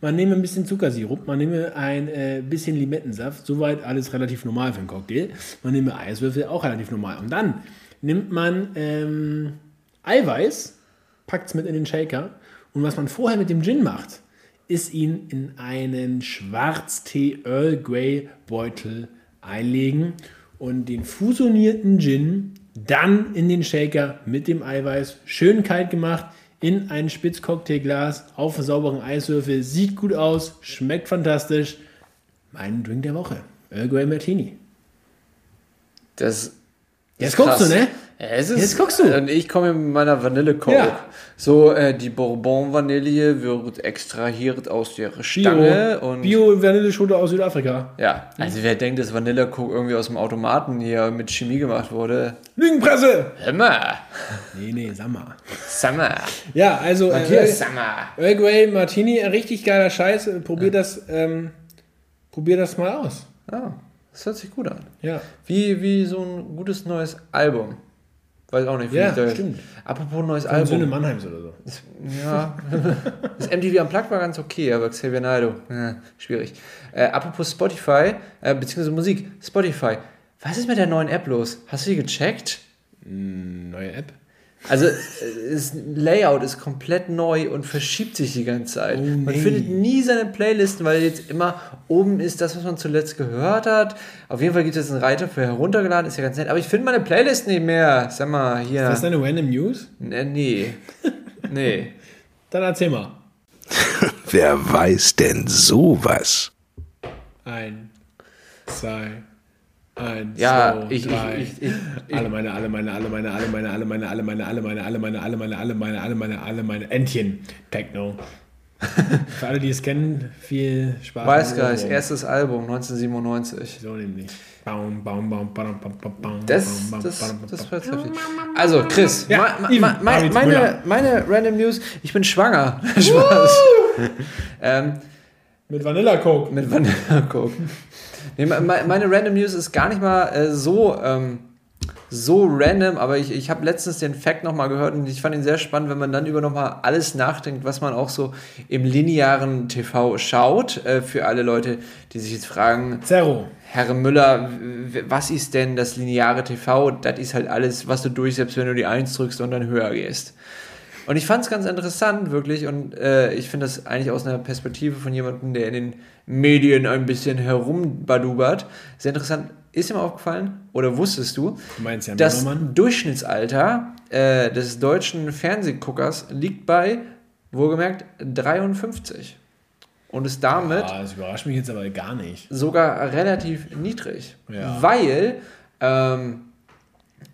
B: man nehme ein bisschen Zuckersirup, man nehme ein äh, bisschen Limettensaft, soweit alles relativ normal für einen Cocktail. Man nehme Eiswürfel, auch relativ normal. Und dann nimmt man ähm, Eiweiß, packt es mit in den Shaker und was man vorher mit dem Gin macht, ist ihn in einen Schwarztee Earl Grey Beutel einlegen und den fusionierten Gin dann in den Shaker mit dem Eiweiß schön kalt gemacht in ein Spitzcocktailglas auf einen sauberen Eiswürfel. Sieht gut aus, schmeckt fantastisch. Mein Drink der Woche. Earl Grey Martini.
C: Das
B: Jetzt guckst
C: krass.
B: du, ne?
C: Ja, ist,
B: Jetzt guckst du.
C: Und ich komme mit meiner Vanille-Coke.
B: Ja.
C: So, äh, die Bourbon-Vanille wird extrahiert aus der Stange. und
B: Bio Vanilleschote aus Südafrika.
C: Ja, also wer denkt, dass Vanille-Coke irgendwie aus dem Automaten hier mit Chemie gemacht wurde,
B: Lügenpresse!
C: immer.
B: Nee, nee, mal.
C: Summer.
B: Ja, also äh,
C: Summer.
B: Earl Grey Martini, richtig geiler Scheiß. Äh, Probier das, ähm, probier das mal aus.
C: Ah, das hört sich gut an.
B: Ja.
C: Wie, wie so ein gutes neues Album. Weiß auch nicht. wie
B: Ja,
C: ich da-
B: stimmt.
C: Apropos neues
B: Von Söhne
C: Album.
B: Mannheims oder so.
C: Ja. Das MTV Unplugged war ganz okay, aber Xavier Naidoo, ja, schwierig. Äh, apropos Spotify, äh, beziehungsweise Musik, Spotify. Was ist mit der neuen App los? Hast du die gecheckt?
B: Neue App.
C: Also, äh, das Layout ist komplett neu und verschiebt sich die ganze Zeit.
B: Oh,
C: Man
B: nee.
C: findet nie seine Playlisten, weil jetzt immer oben ist das, was man zuletzt gehört hat. Auf jeden Fall gibt es jetzt einen Reiter für heruntergeladen, ist ja ganz nett. Aber ich finde meine Playlist nicht mehr. Sag mal, hier.
B: Ist das deine Random News?
C: Äh, nee. Nee. *laughs*
B: Dann erzähl mal.
A: Wer weiß denn sowas?
B: Ein, zwei, eins,
C: Ja,
B: zwei,
C: ich, ich,
B: drei.
C: ich, ich, ich,
B: alle meine, alle meine, alle meine, alle meine, alle meine, alle meine, alle meine, alle meine, alle meine, alle meine, alle meine, alle meine Entchen. Techno. Für alle, die es kennen, viel Spaß. Ohrwurm.
C: erstes Album 1997.
B: So nämlich. Baum, baum, baum, baum, baum, baum, baum,
C: Das,
B: baum,
C: das,
B: baum,
C: das
B: baum.
C: wird heftig. Also, Chris,
B: Ja,
C: ma, ma, ma, meine, meine, meine Random News, ich bin schwanger. Spaß. ähm,
B: Mit Vanilla Coke.
C: mit Vanilla Coke. Nee, me- me- meine Random News ist gar nicht mal äh, so, ähm, so random, aber ich, ich habe letztens den Fact nochmal gehört und ich fand ihn sehr spannend, wenn man dann über nochmal alles nachdenkt, was man auch so im linearen TV schaut. Äh, für alle Leute, die sich jetzt fragen,
B: Zero.
C: Herr Müller, was ist denn das lineare TV? Das ist halt alles, was du durchsetzt, wenn du die 1 drückst und dann höher gehst. Und ich fand es ganz interessant, wirklich, und äh, ich finde das eigentlich aus einer Perspektive von jemandem, der in den Medien ein bisschen herumbadubert, sehr interessant. Ist dir mal aufgefallen, oder wusstest du,
B: Du meinst ja
C: das
B: Mimmermann?
C: Durchschnittsalter äh, des deutschen Fernsehguckers liegt bei, wohlgemerkt, 53. Und ist damit
B: Ah, das überrascht mich jetzt aber gar nicht.
C: sogar relativ niedrig,
B: Ja.
C: weil ähm,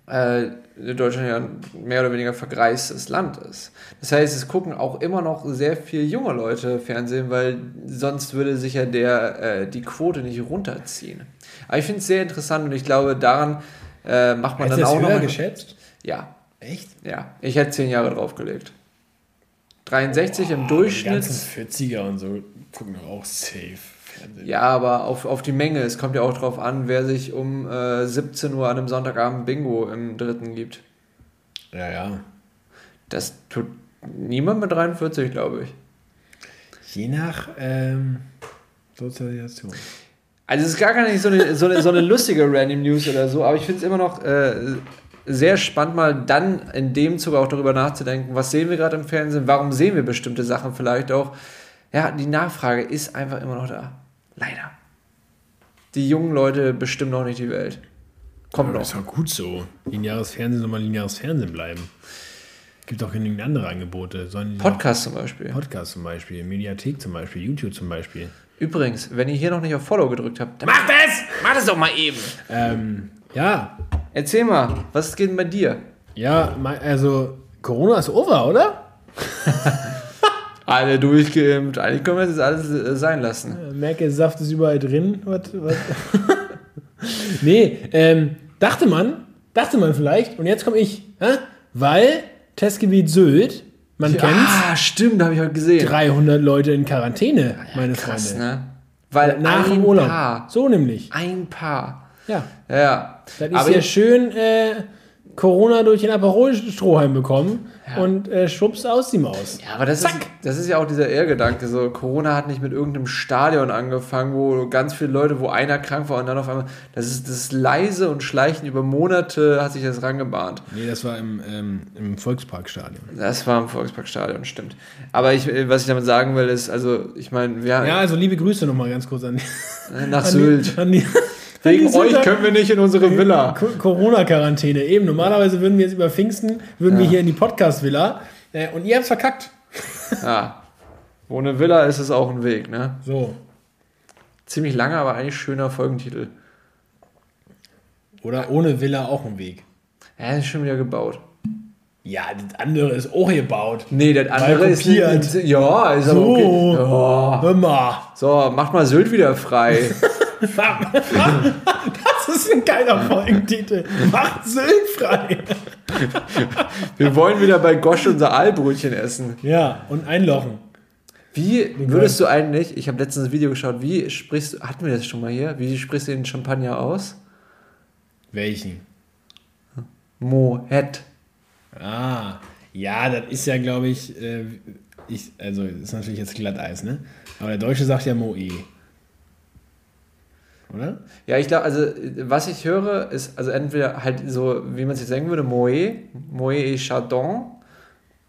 C: äh, Deutschland ja ein mehr oder weniger vergreistes Land ist. Das heißt, es gucken auch immer noch sehr viele junge Leute Fernsehen, weil sonst würde sich ja der, äh, die Quote nicht runterziehen. Aber ich finde es sehr interessant und ich glaube, daran äh, macht man
B: Hättest
C: dann auch noch
B: höher
C: mal-
B: geschätzt?
C: Ja,
B: Echt?
C: ja. Ich hätte zehn Jahre draufgelegt. 63 im
B: Die
C: Durchschnitt.
B: ganzen 40er und so gucken doch auch safe.
C: Ja, aber auf, auf die Menge. Es kommt ja auch drauf an, wer sich um äh, 17 Uhr an einem Sonntagabend Bingo im dritten gibt.
B: Ja, ja.
C: Das tut niemand mit 43, glaube ich.
B: Je nach ähm, Sozialisation.
C: Also es ist gar nicht so eine, so eine, so eine lustige Random News oder so, aber ich finde es immer noch äh, sehr spannend, mal dann in dem Zuge auch darüber nachzudenken, was sehen wir gerade im Fernsehen, warum sehen wir bestimmte Sachen vielleicht auch. Ja, die Nachfrage ist einfach immer noch da. Leider. Die jungen Leute bestimmen noch nicht die Welt. Kommt
B: Aber
C: noch.
B: das ist doch gut so. Lineares Fernsehen soll mal lineares Fernsehen bleiben. Gibt auch genügend andere Angebote.
C: Podcast zum Beispiel.
B: Podcast zum Beispiel, Mediathek zum Beispiel, YouTube zum Beispiel.
C: Übrigens, wenn ihr hier noch nicht auf Follow gedrückt habt, dann
B: Mach das!
C: mach das doch mal eben.
B: Ähm, ja,
C: Erzähl mal, was geht denn bei dir?
B: ja, also Corona ist over, oder? *laughs*
C: Alle durchgeimpft, eigentlich können wir das jetzt alles äh, sein lassen.
B: Merke, Saft ist überall drin. Was, was? *laughs* nee, ähm, dachte man, dachte man vielleicht, und jetzt komme ich, hä? weil Testgebiet Sylt, man kennt's,
C: Ah, stimmt, habe ich heute gesehen.
B: 300 Leute in Quarantäne, meine
C: Krass,
B: Freunde.
C: ne? Weil
B: Nach
C: ein
B: dem Urlaub.
C: Paar,
B: So nämlich.
C: ein Paar.
B: Ja.
C: Ja, ja.
B: Das ist
C: Aber
B: ja schön Äh, Corona durch den Aperol-Strohhalm bekommen und äh, schwupps aus die Maus.
C: Ja, aber das ist, das ist ja auch dieser Ehrgedanke. So, Corona hat nicht mit irgendeinem Stadion angefangen, wo ganz viele Leute, wo einer krank war und dann auf einmal. Das ist das leise und schleichen über Monate hat sich das rangebahnt.
B: Nee, das war im, ähm, im Volksparkstadion.
C: Das war im Volksparkstadion, stimmt. Aber ich, äh, was ich damit sagen will, ist, also, ich meine, wir
B: Ja, also liebe Grüße nochmal ganz kurz an,
C: nach
B: an
C: Sylt.
B: Die, an die,
C: Wegen euch können wir nicht in unsere Villa.
B: Co- Corona-Quarantäne. Eben, normalerweise würden wir jetzt über Pfingsten, würden wir hier in die Podcast-Villa äh, und ihr habt's verkackt.
C: Ja. Ohne Villa ist es auch ein Weg, ne?
B: So.
C: Ziemlich langer, aber eigentlich schöner Folgentitel.
B: Oder ohne Villa auch ein Weg.
C: Ja, ist schon wieder gebaut.
B: Ja, das andere ist auch gebaut.
C: Nee, das andere ist nicht, Ja, ist aber
B: So.
C: okay. Ja.
B: Hör mal.
C: So, macht mal Sylt wieder frei. *laughs*
B: Das ist ein geiler Folgentitel. Macht Sylt.
C: Wir wollen wieder bei Gosch unser Aalbrötchen essen.
B: Ja, und einlochen.
C: Wie würdest du eigentlich, ich habe letztens ein Video geschaut, wie sprichst du, hatten wir das schon mal hier, wie sprichst du den Champagner aus?
B: Welchen?
C: Moet.
B: Ah, ja, das ist ja, glaube ich, äh, ich, also das ist natürlich jetzt Glatteis, ne? Aber der Deutsche sagt ja Moe. Oder?
C: Ja, ich glaube, also was ich höre, ist also entweder halt so, wie man es jetzt sagen würde, Moet, Moet et Chardon.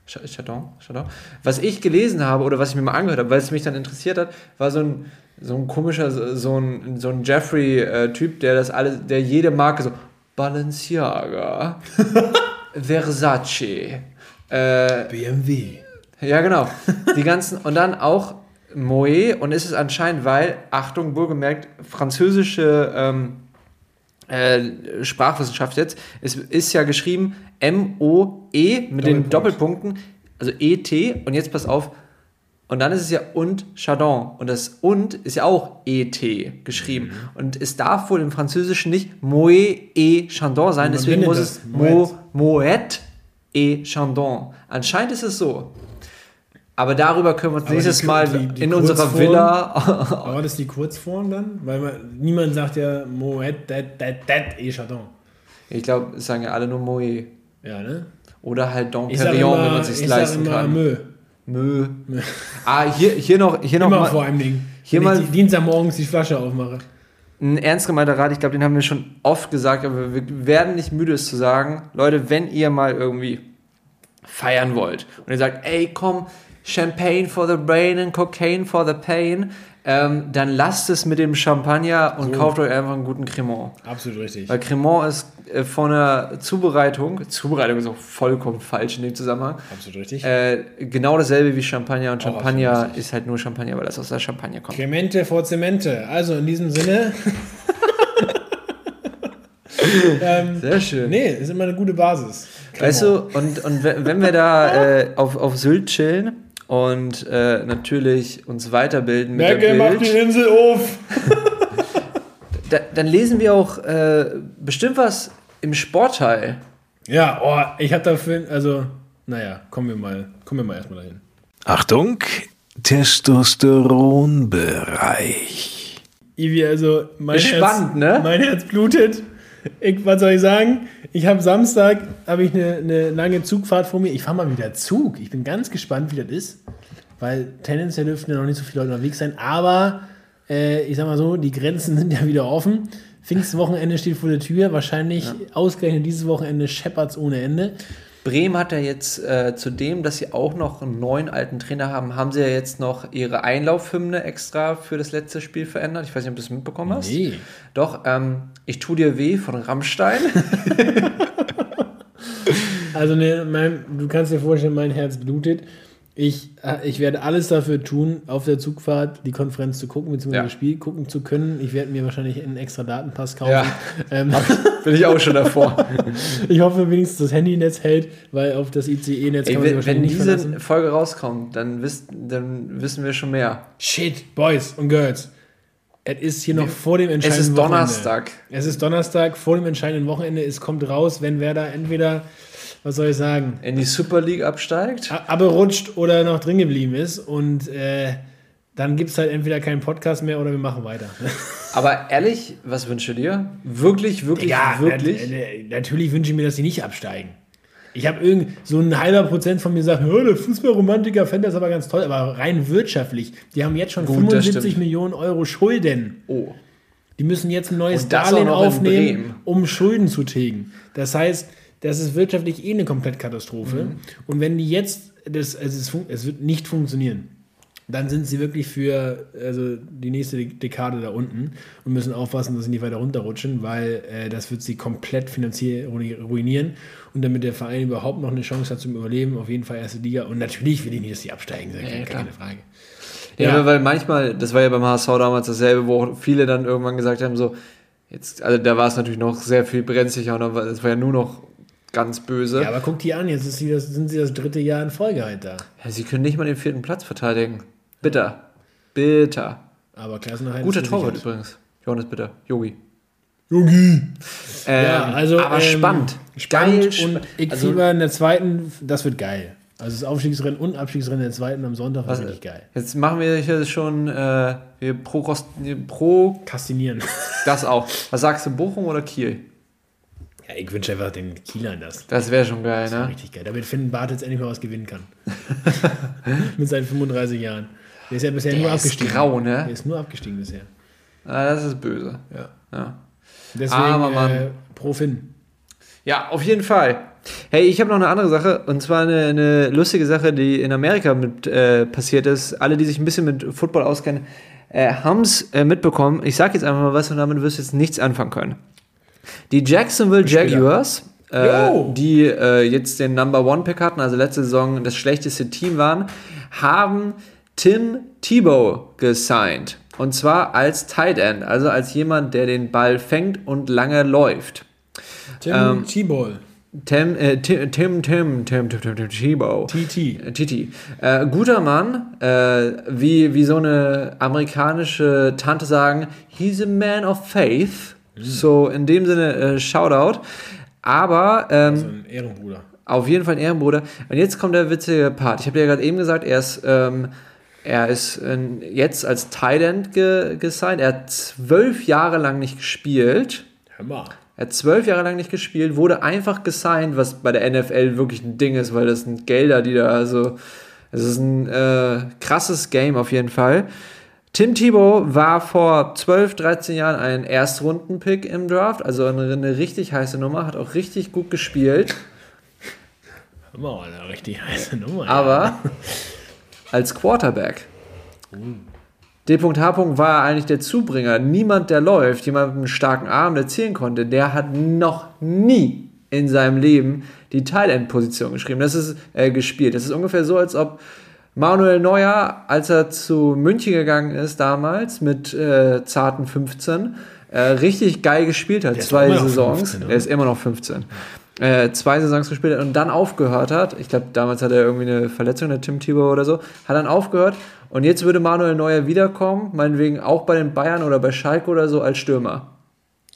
C: Ch- Chardon, Chardon. Was ich gelesen habe oder was ich mir mal angehört habe, weil es mich dann interessiert hat, war so ein, so ein komischer, so so ein, so ein Jeffrey-Typ, der das alles, der jede Marke so Balenciaga, *laughs* Versace, äh,
B: BMW.
C: ja, genau. Die ganzen und dann auch Moet und ist es anscheinend, weil, Achtung, wohlgemerkt, französische ähm, äh, Sprachwissenschaft jetzt, es ist ja geschrieben M-O-E mit den
B: Doppelpunkt.
C: Doppelpunkten, also E-T und jetzt pass auf, und dann ist es ja und Chardon und das und ist ja auch E-T geschrieben und es darf wohl im Französischen nicht Moet et Chandon sein, deswegen muss es Mo, Moet et Chandon. Anscheinend ist es so. Aber darüber können wir uns
B: Aber
C: nächstes
B: die-
C: Mal
B: die- die
C: in unserer Villa.
B: Aber das ist die Kurzform dann? Weil man, niemand sagt ja Moet, dat, dat, dat, et Chardon.
C: ich glaube, es sagen ja alle nur Moet.
B: Ja, ne?
C: Oder halt
B: sag
C: Perignon, wenn man sich leisten
B: immer
C: kann.
B: Mö.
C: Mö. Ah, hier, hier noch, hier noch
B: Immer
C: mal
B: vor einem Ding.
C: hier
B: Wenn
C: mal-
B: ich die Dienstagmorgens die Flasche aufmache.
C: ein ernst gemeinter Rat. Ich glaube, den haben wir schon oft gesagt, aber wir werden nicht müde, es zu sagen. Leute, wenn ihr mal irgendwie feiern wollt und ihr sagt, ey, komm, Champagne for the brain and Cocaine for the pain, ähm, dann lasst es mit dem Champagner und
B: So.
C: kauft euch einfach einen guten Cremant.
B: Absolut richtig.
C: Weil Cremant ist äh, von der Zubereitung, Zubereitung ist auch vollkommen falsch in dem Zusammenhang,
B: Absolut richtig.
C: äh, genau dasselbe wie Champagner und
B: Oh,
C: Champagner ist halt nur Champagner, weil das aus der Champagner kommt.
B: Clemente vor Zemente. Also in diesem Sinne. *laughs* ähm,
C: Sehr schön.
B: nee, ist immer eine gute Basis.
C: Weißt du, und, und wenn wenn wir da äh, auf, auf Sylt chillen und äh, natürlich uns weiterbilden mit
B: Merkel
C: der
B: macht die Insel auf. *laughs*
C: da, dann lesen wir auch äh, bestimmt was im Sportteil.
B: Ja, oh, ich habe dafür, also, naja, kommen wir mal, kommen wir mal erstmal dahin.
A: Achtung, Testosteronbereich.
B: Ivi, also mein
C: Ist
B: Herz,
C: spannend, ne?
B: Mein Herz blutet. Ich, was soll ich sagen? Ich habe Samstag habe ich eine, eine lange Zugfahrt vor mir. Ich fahre mal wieder Zug. Ich bin ganz gespannt, wie das ist, weil tendenziell dürften ja noch nicht so viele Leute unterwegs sein. Aber äh, ich sag mal so, die Grenzen sind ja wieder offen. Pfingstwochenende steht vor der Tür. Wahrscheinlich ausgerechnet dieses Wochenende Shepherds ohne Ende.
C: Bremen hat ja jetzt äh, zudem, dass sie auch noch einen neuen alten Trainer haben, haben sie ja jetzt noch ihre Einlaufhymne extra für das letzte Spiel verändert. Ich weiß nicht, ob du das mitbekommen hast.
B: Nee.
C: Doch, ähm, Ich tu dir weh von Rammstein. *laughs*
B: Also ne, mein, du kannst dir vorstellen, mein Herz blutet. Ich, äh, ich werde alles dafür tun, auf der Zugfahrt die Konferenz zu gucken, beziehungsweise
C: Ja.
B: das Spiel gucken zu können. Ich werde mir wahrscheinlich einen extra Datenpass kaufen.
C: Ja.
B: Ähm,
C: Bin ich auch schon davor. *laughs*
B: ich hoffe wenigstens das Handynetz hält, weil auf das ICE-Netz kann man
C: wenn,
B: wahrscheinlich
C: wenn
B: nicht
C: diese
B: verlassen.
C: Folge rauskommt, dann, wisst, dann wissen wir schon mehr.
B: Shit, Boys und Girls. Es ist hier noch vor dem
C: Es
B: entscheidenden
C: ist Donnerstag.
B: Wochenende. Es ist Donnerstag vor dem entscheidenden Wochenende. Es kommt raus, wenn Werder entweder, was soll ich sagen,
C: In die Super League absteigt.
B: a- abgerutscht oder noch drin geblieben ist. Und äh, dann gibt es halt entweder keinen Podcast mehr oder wir machen weiter. *laughs*
C: Aber ehrlich, was wünsche dir? Wirklich, wirklich,
B: Ja,
C: wirklich?
B: nat- nat- natürlich wünsche ich mir, dass sie nicht absteigen. Ich habe irgend so ein halber Prozent von mir sagt, "Ja, der Fußballromantiker fände das aber ganz toll, aber rein wirtschaftlich. Die haben jetzt schon
C: Gut, das
B: 75
C: stimmt.
B: Millionen Euro Schulden.
C: Oh.
B: Die müssen jetzt ein neues Darlehen aufnehmen, um Schulden zu tilgen. Das heißt, das ist wirtschaftlich eh eine Komplettkatastrophe.
C: Mhm.
B: Und wenn die jetzt, das, also es, es wird nicht funktionieren, dann sind sie wirklich für also die nächste De- Dekade da unten und müssen aufpassen, dass sie nicht weiter runterrutschen, weil äh, das wird sie komplett finanziell rui- ruinieren. Und damit der Verein überhaupt noch eine Chance hat zum Überleben, auf jeden Fall erste Liga. Und natürlich will ich nicht, dass sie absteigen, ja,
C: Ja,
B: keine,
C: klar.
B: Frage.
C: Ja, weil manchmal, das war ja beim HSV damals dasselbe, wo viele dann irgendwann gesagt haben, so, jetzt, also da war es natürlich noch sehr viel brenzlicher und es war ja nur noch ganz böse.
B: Ja, aber guck die an, jetzt sie das, sind sie das dritte Jahr in Folge halt da.
C: Ja, sie können nicht mal den vierten Platz verteidigen. Bitter. Bitter.
B: Aber Klassenerhalt
C: Guter
B: ist
C: Torwart übrigens. Johannes Bitter. Yogi.
B: Yogi.
C: Ähm,
B: Ja, also,
C: aber
B: ähm,
C: spannend.
B: Spannend
C: Geil,
B: und ich
C: also,
B: fieber in der zweiten, das wird geil. Also das Aufstiegsrennen und Abstiegsrennen der zweiten am Sonntag war wirklich geil.
C: Jetzt machen wir hier schon äh, wir pro, pro
B: Kastinieren. *laughs*
C: das auch. Was sagst du, Bochum oder Kiel?
B: Ja, ich wünsche einfach den Kielern das.
C: Das wäre schon geil,
B: Das war
C: ne?
B: richtig geil. Damit Finn Barth jetzt endlich mal was gewinnen kann. *laughs* Mit seinen 35 Jahren. Der ist ja bisher
C: Der
B: nur abgestiegen.
C: grau, ne?
B: Der ist nur abgestiegen bisher.
C: Ah, das ist böse.
B: Ja.
C: Ja.
B: Deswegen
C: Aber Mann.
B: äh, pro Finn.
C: Ja, auf jeden Fall. Hey, ich habe noch eine andere Sache und zwar eine, eine lustige Sache, die in Amerika mit äh, passiert ist. Alle, die sich ein bisschen mit Football auskennen, äh, haben es äh, mitbekommen. Ich sage jetzt einfach mal was und damit wirst du jetzt nichts anfangen können. Die Jacksonville. Jaguars, äh, die äh, jetzt den Number One Pick hatten, also letzte Saison das schlechteste Team waren, haben Tim Tebow gesigned. Und zwar als Tight End, also als jemand, der den Ball fängt und lange läuft.
B: Tim
C: Ähm,
B: T-Ball.
C: Tim, äh, Tim, Tim, Tim, Tim, Tim, Tim, Tim Tebow.
B: TT.
C: Äh, Titi. Äh, guter Mann, äh, wie, wie so eine amerikanische Tante sagen, he's a man of faith. So in dem Sinne, äh, Shoutout. Aber ähm,
B: So ein Ehrenbruder.
C: auf jeden Fall ein Ehrenbruder. Und jetzt kommt der witzige Part. Ich habe dir ja gerade eben gesagt, er ist, ähm, er ist äh, jetzt als Tight End ge gesigned. Er hat zwölf Jahre lang nicht gespielt.
B: Hör mal.
C: Er hat zwölf Jahre lang nicht gespielt, wurde einfach gesigned, was bei der NFL wirklich ein Ding ist, weil das sind Gelder, die da, also, es ist ein äh, krasses Game auf jeden Fall. Tim Tebow war vor 12, 13 Jahren ein Erstrunden-Pick im Draft, also eine, eine richtig heiße Nummer, hat auch richtig gut gespielt,
B: Hör mal, eine richtig heiße Nummer.
C: aber als Quarterback. D.H. war eigentlich der Zubringer. Niemand, der läuft, jemand mit einem starken Arm, der zielen konnte, der hat noch nie in seinem Leben die Tight End Position geschrieben. Das ist äh, gespielt. Das ist ungefähr so, als ob Manuel Neuer, als er zu München gegangen ist damals mit äh, zarten 15, äh, richtig geil gespielt hat. Zwei Saisons.
B: 15, oder?
C: er ist immer noch 15. Äh, zwei Saisons gespielt hat und dann aufgehört hat. Ich glaube, damals hat er irgendwie eine Verletzung, der Tim Tebow oder so. Hat dann aufgehört und jetzt würde Manuel Neuer wiederkommen, meinetwegen auch bei den Bayern oder bei Schalke oder so als Stürmer.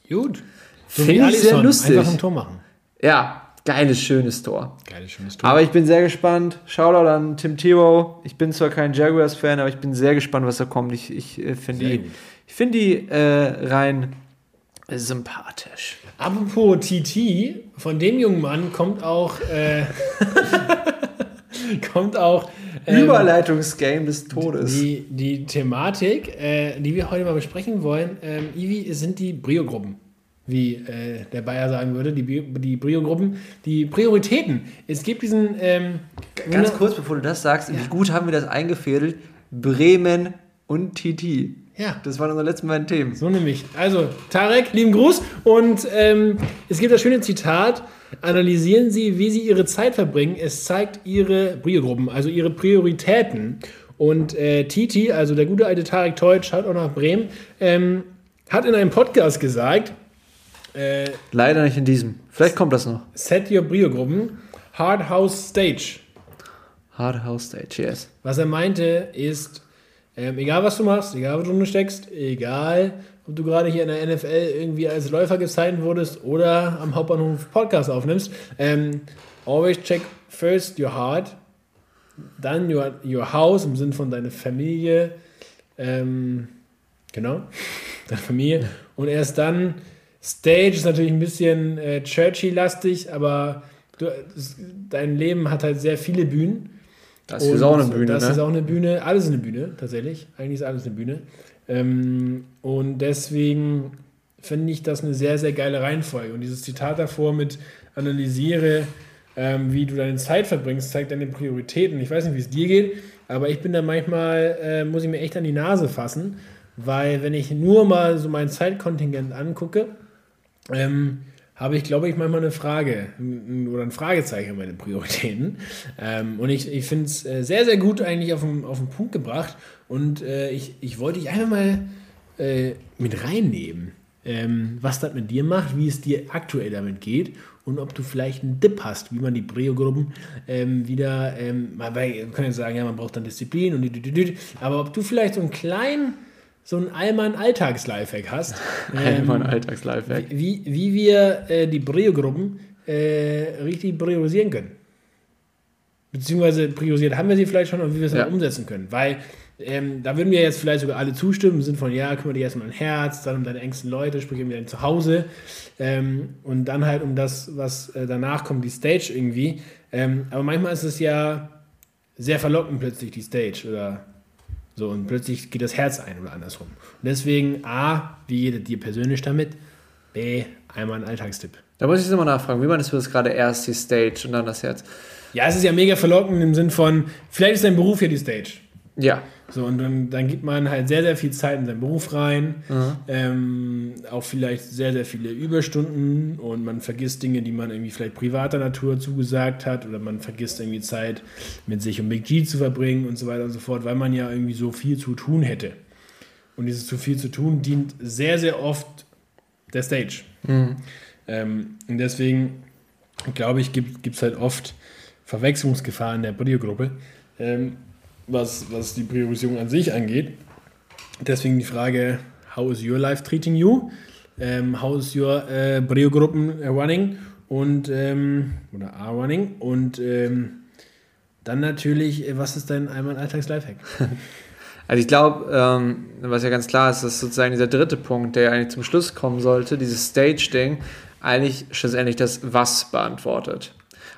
B: Gut.
C: Finde ich sehr lustig.
B: Einfach ein Tor machen.
C: Ja, geiles, schönes Tor.
B: Geiles, schönes Tor.
C: Aber ich bin sehr gespannt. Shoutout an Tim Tebow. Ich bin zwar kein Jaguars-Fan, aber ich bin sehr gespannt, was da kommt. Ich, ich äh, finde die, ich find die äh, rein sympathisch.
B: Apropos TT, von dem jungen Mann kommt auch, äh, *laughs* kommt auch ähm,
C: Überleitungsgame des Todes.
B: die, die Thematik, äh, die wir heute mal besprechen wollen. Ähm, Ivi, sind die Brio-Gruppen, wie äh, der Bayer sagen würde, die, die Brio-Gruppen, die Prioritäten. Es gibt diesen ähm,
C: Ganz kurz, bevor du das sagst, wie gut haben wir das eingefädelt? Bremen und TT.
B: Ja.
C: Das waren unsere letzten beiden Themen.
B: So nämlich. Also, Tarek, lieben Gruß. Und ähm, es gibt das schöne Zitat: Analysieren Sie, wie Sie Ihre Zeit verbringen. Es zeigt Ihre Brio-Gruppen, also Ihre Prioritäten. Und äh, Titi, also der gute alte Tarek Teutsch, schaut auch nach Bremen, ähm, hat in einem Podcast gesagt: äh,
C: Leider nicht in diesem. Vielleicht kommt das noch.
B: Set your Brio-Gruppen, Hard House Stage.
C: Hard House Stage, yes.
B: Was er meinte, ist, ähm, egal was du machst, egal wo du steckst, egal ob du gerade hier in der NFL irgendwie als Läufer gesigned wurdest oder am Hauptbahnhof Podcast aufnimmst, ähm, always check first your heart, dann your, your house im Sinn von deiner Familie, ähm, genau, *laughs* deine Familie und erst dann Stage ist natürlich ein bisschen äh, churchy-lastig, aber du, dein Leben hat halt sehr viele Bühnen.
C: Das ist auch eine Bühne,
B: Das ist
C: ne?
B: auch eine Bühne. Alles ist eine Bühne, tatsächlich. Eigentlich ist alles eine Bühne. Ähm, und deswegen finde ich das eine sehr, sehr geile Reihenfolge. Und dieses Zitat davor mit analysiere, ähm, wie du deine Zeit verbringst, zeigt deine Prioritäten. Ich weiß nicht, wie es dir geht, aber ich bin da manchmal, äh, muss ich mir echt an die Nase fassen, weil wenn ich nur mal so mein Zeitkontingent angucke, ähm, habe ich, glaube ich, manchmal eine Frage oder ein Fragezeichen an meine Prioritäten. Ähm, und ich, ich finde es äh, sehr, sehr gut eigentlich auf den, auf den Punkt gebracht. Und äh, ich, ich wollte dich einfach mal äh, mit reinnehmen, ähm, was das mit dir macht, wie es dir aktuell damit geht und ob du vielleicht einen Dip hast, wie man die Brio-Gruppen ähm, wieder, ähm, wir können jetzt sagen, ja, man braucht dann Disziplin und aber ob du vielleicht so einen kleinen so ein Allmann-Alltags-Lifehack hast. *laughs*
C: Allmann Alltags-Lifehack.
B: Wie, wie wir äh, die Brio-Gruppen äh, richtig priorisieren können. Beziehungsweise priorisiert haben wir sie vielleicht schon und wie wir es
C: Ja.
B: dann umsetzen können. Weil ähm, da würden wir jetzt vielleicht sogar alle zustimmen, im Sinne von, ja, kümmere dich erstmal um dein Herz, dann um deine engsten Leute, sprich um dein Zuhause ähm, und dann halt um das, was äh, danach kommt, die Stage irgendwie. Ähm, aber manchmal ist es ja sehr verlockend plötzlich, die Stage oder so und plötzlich geht das Herz ein oder andersrum. Und deswegen A, wie geht dir persönlich damit? B, einmal ein Alltagstipp.
C: Da muss ich jetzt nochmal nachfragen, wie meinst du das gerade erst die Stage und dann das Herz?
B: Ja, es ist ja mega verlockend im Sinn von, vielleicht ist dein Beruf ja die Stage.
C: Ja.
B: So, und dann, dann gibt man halt sehr, sehr viel Zeit in seinen Beruf rein. Ähm, auch vielleicht sehr, sehr viele Überstunden und man vergisst Dinge, die man irgendwie vielleicht privater Natur zugesagt hat oder man vergisst irgendwie Zeit mit sich und Big G zu verbringen und so weiter und so fort, weil man ja irgendwie so viel zu tun hätte. Und dieses zu viel zu tun dient sehr, sehr oft der Stage. Ähm, und deswegen glaube ich, gibt es halt oft Verwechslungsgefahr in der Brio-Gruppe, ähm, was, was die Priorisierung an sich angeht. Deswegen die Frage, how is your life treating you? Ähm, how is your äh, Brio-Gruppen äh, running? Und, ähm, oder are running? Und ähm, dann natürlich, äh, was ist dein einmal Alltags-Lifehack? *laughs*
C: Also ich glaube, ähm, was ja ganz klar ist, dass sozusagen dieser dritte Punkt, der eigentlich zum Schluss kommen sollte, dieses Stage-Ding, eigentlich schlussendlich das Was beantwortet.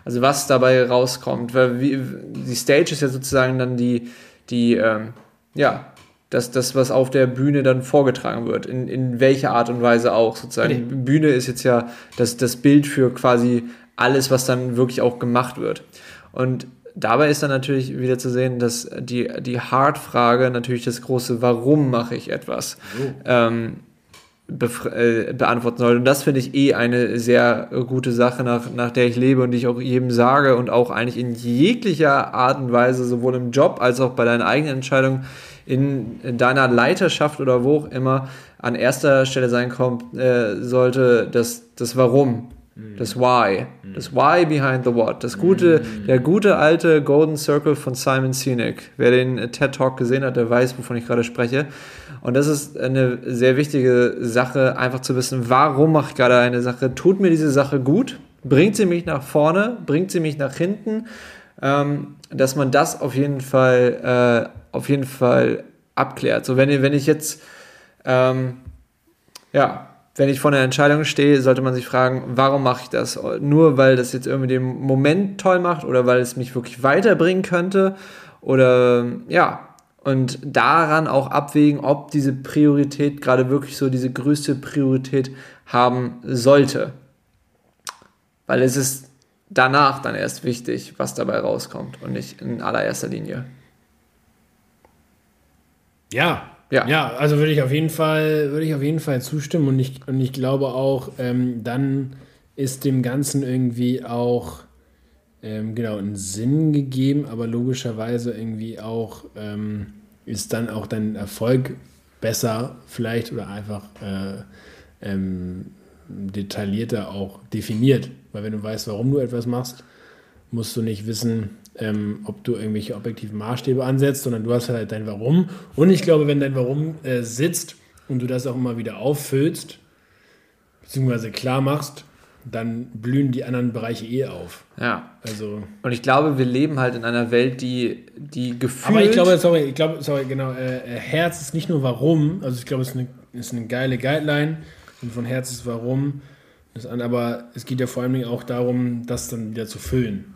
C: Also was dabei rauskommt. Weil wie, die Stage ist ja sozusagen dann die, die ähm, ja, das, das, was auf der Bühne dann vorgetragen wird. In, in welcher Art und Weise auch sozusagen.
B: Okay.
C: Bühne ist jetzt ja das, das Bild für quasi alles, was dann wirklich auch gemacht wird. Und dabei ist dann natürlich wieder zu sehen, dass die, die Hard-Frage natürlich das große Warum mache ich etwas ähm, befr- äh, beantworten soll. Und das finde ich eh eine sehr gute Sache, nach, nach der ich lebe und die ich auch jedem sage und auch eigentlich in jeglicher Art und Weise, sowohl im Job als auch bei deinen eigenen Entscheidungen, in, in deiner Leiterschaft oder wo auch immer an erster Stelle sein kommt, äh, sollte das, das Warum, das Why, das Why behind the What, das gute, der gute alte Golden Circle von Simon Sinek. Wer den äh, TED Talk gesehen hat, der weiß, wovon ich gerade spreche. Und das ist eine sehr wichtige Sache, einfach zu wissen, warum mache ich gerade eine Sache? Tut mir diese Sache gut? Bringt sie mich nach vorne? Bringt sie mich nach hinten? Ähm, dass man das auf jeden Fall, äh, auf jeden Fall abklärt. So, wenn, wenn ich jetzt, ähm, ja, wenn ich vor einer Entscheidung stehe, sollte man sich fragen, warum mache ich das? Nur weil das jetzt irgendwie den Moment toll macht oder weil es mich wirklich weiterbringen könnte? Oder ja, und daran auch abwägen, ob diese Priorität gerade wirklich so diese größte Priorität haben sollte. Weil es ist danach dann erst wichtig, was dabei rauskommt und nicht in allererster Linie.
B: Ja,
C: Ja.
B: ja, also würde ich auf jeden Fall, würde ich auf jeden Fall zustimmen und ich, und ich glaube auch, ähm, dann ist dem Ganzen irgendwie auch ähm, genau einen Sinn gegeben, aber logischerweise irgendwie auch ähm, ist dann auch dein Erfolg besser vielleicht oder einfach äh, ähm, detaillierter auch definiert, weil wenn du weißt, warum du etwas machst, musst du nicht wissen, ähm, ob du irgendwelche objektiven Maßstäbe ansetzt, sondern du hast halt dein Warum. Und ich glaube, wenn dein Warum äh, sitzt und du das auch immer wieder auffüllst, beziehungsweise klar machst, dann blühen die anderen Bereiche eh auf.
C: Ja.
B: Also,
C: Und ich glaube, wir leben halt in einer Welt, die, die gefühlt...
B: aber ich glaube, sorry, ich glaube, sorry, genau, äh, äh, Herz ist nicht nur Warum, also ich glaube, es ist eine, ist eine geile Guideline und von Herz ist Warum, das an, aber es geht ja vor allen Dingen auch darum, das dann wieder zu füllen.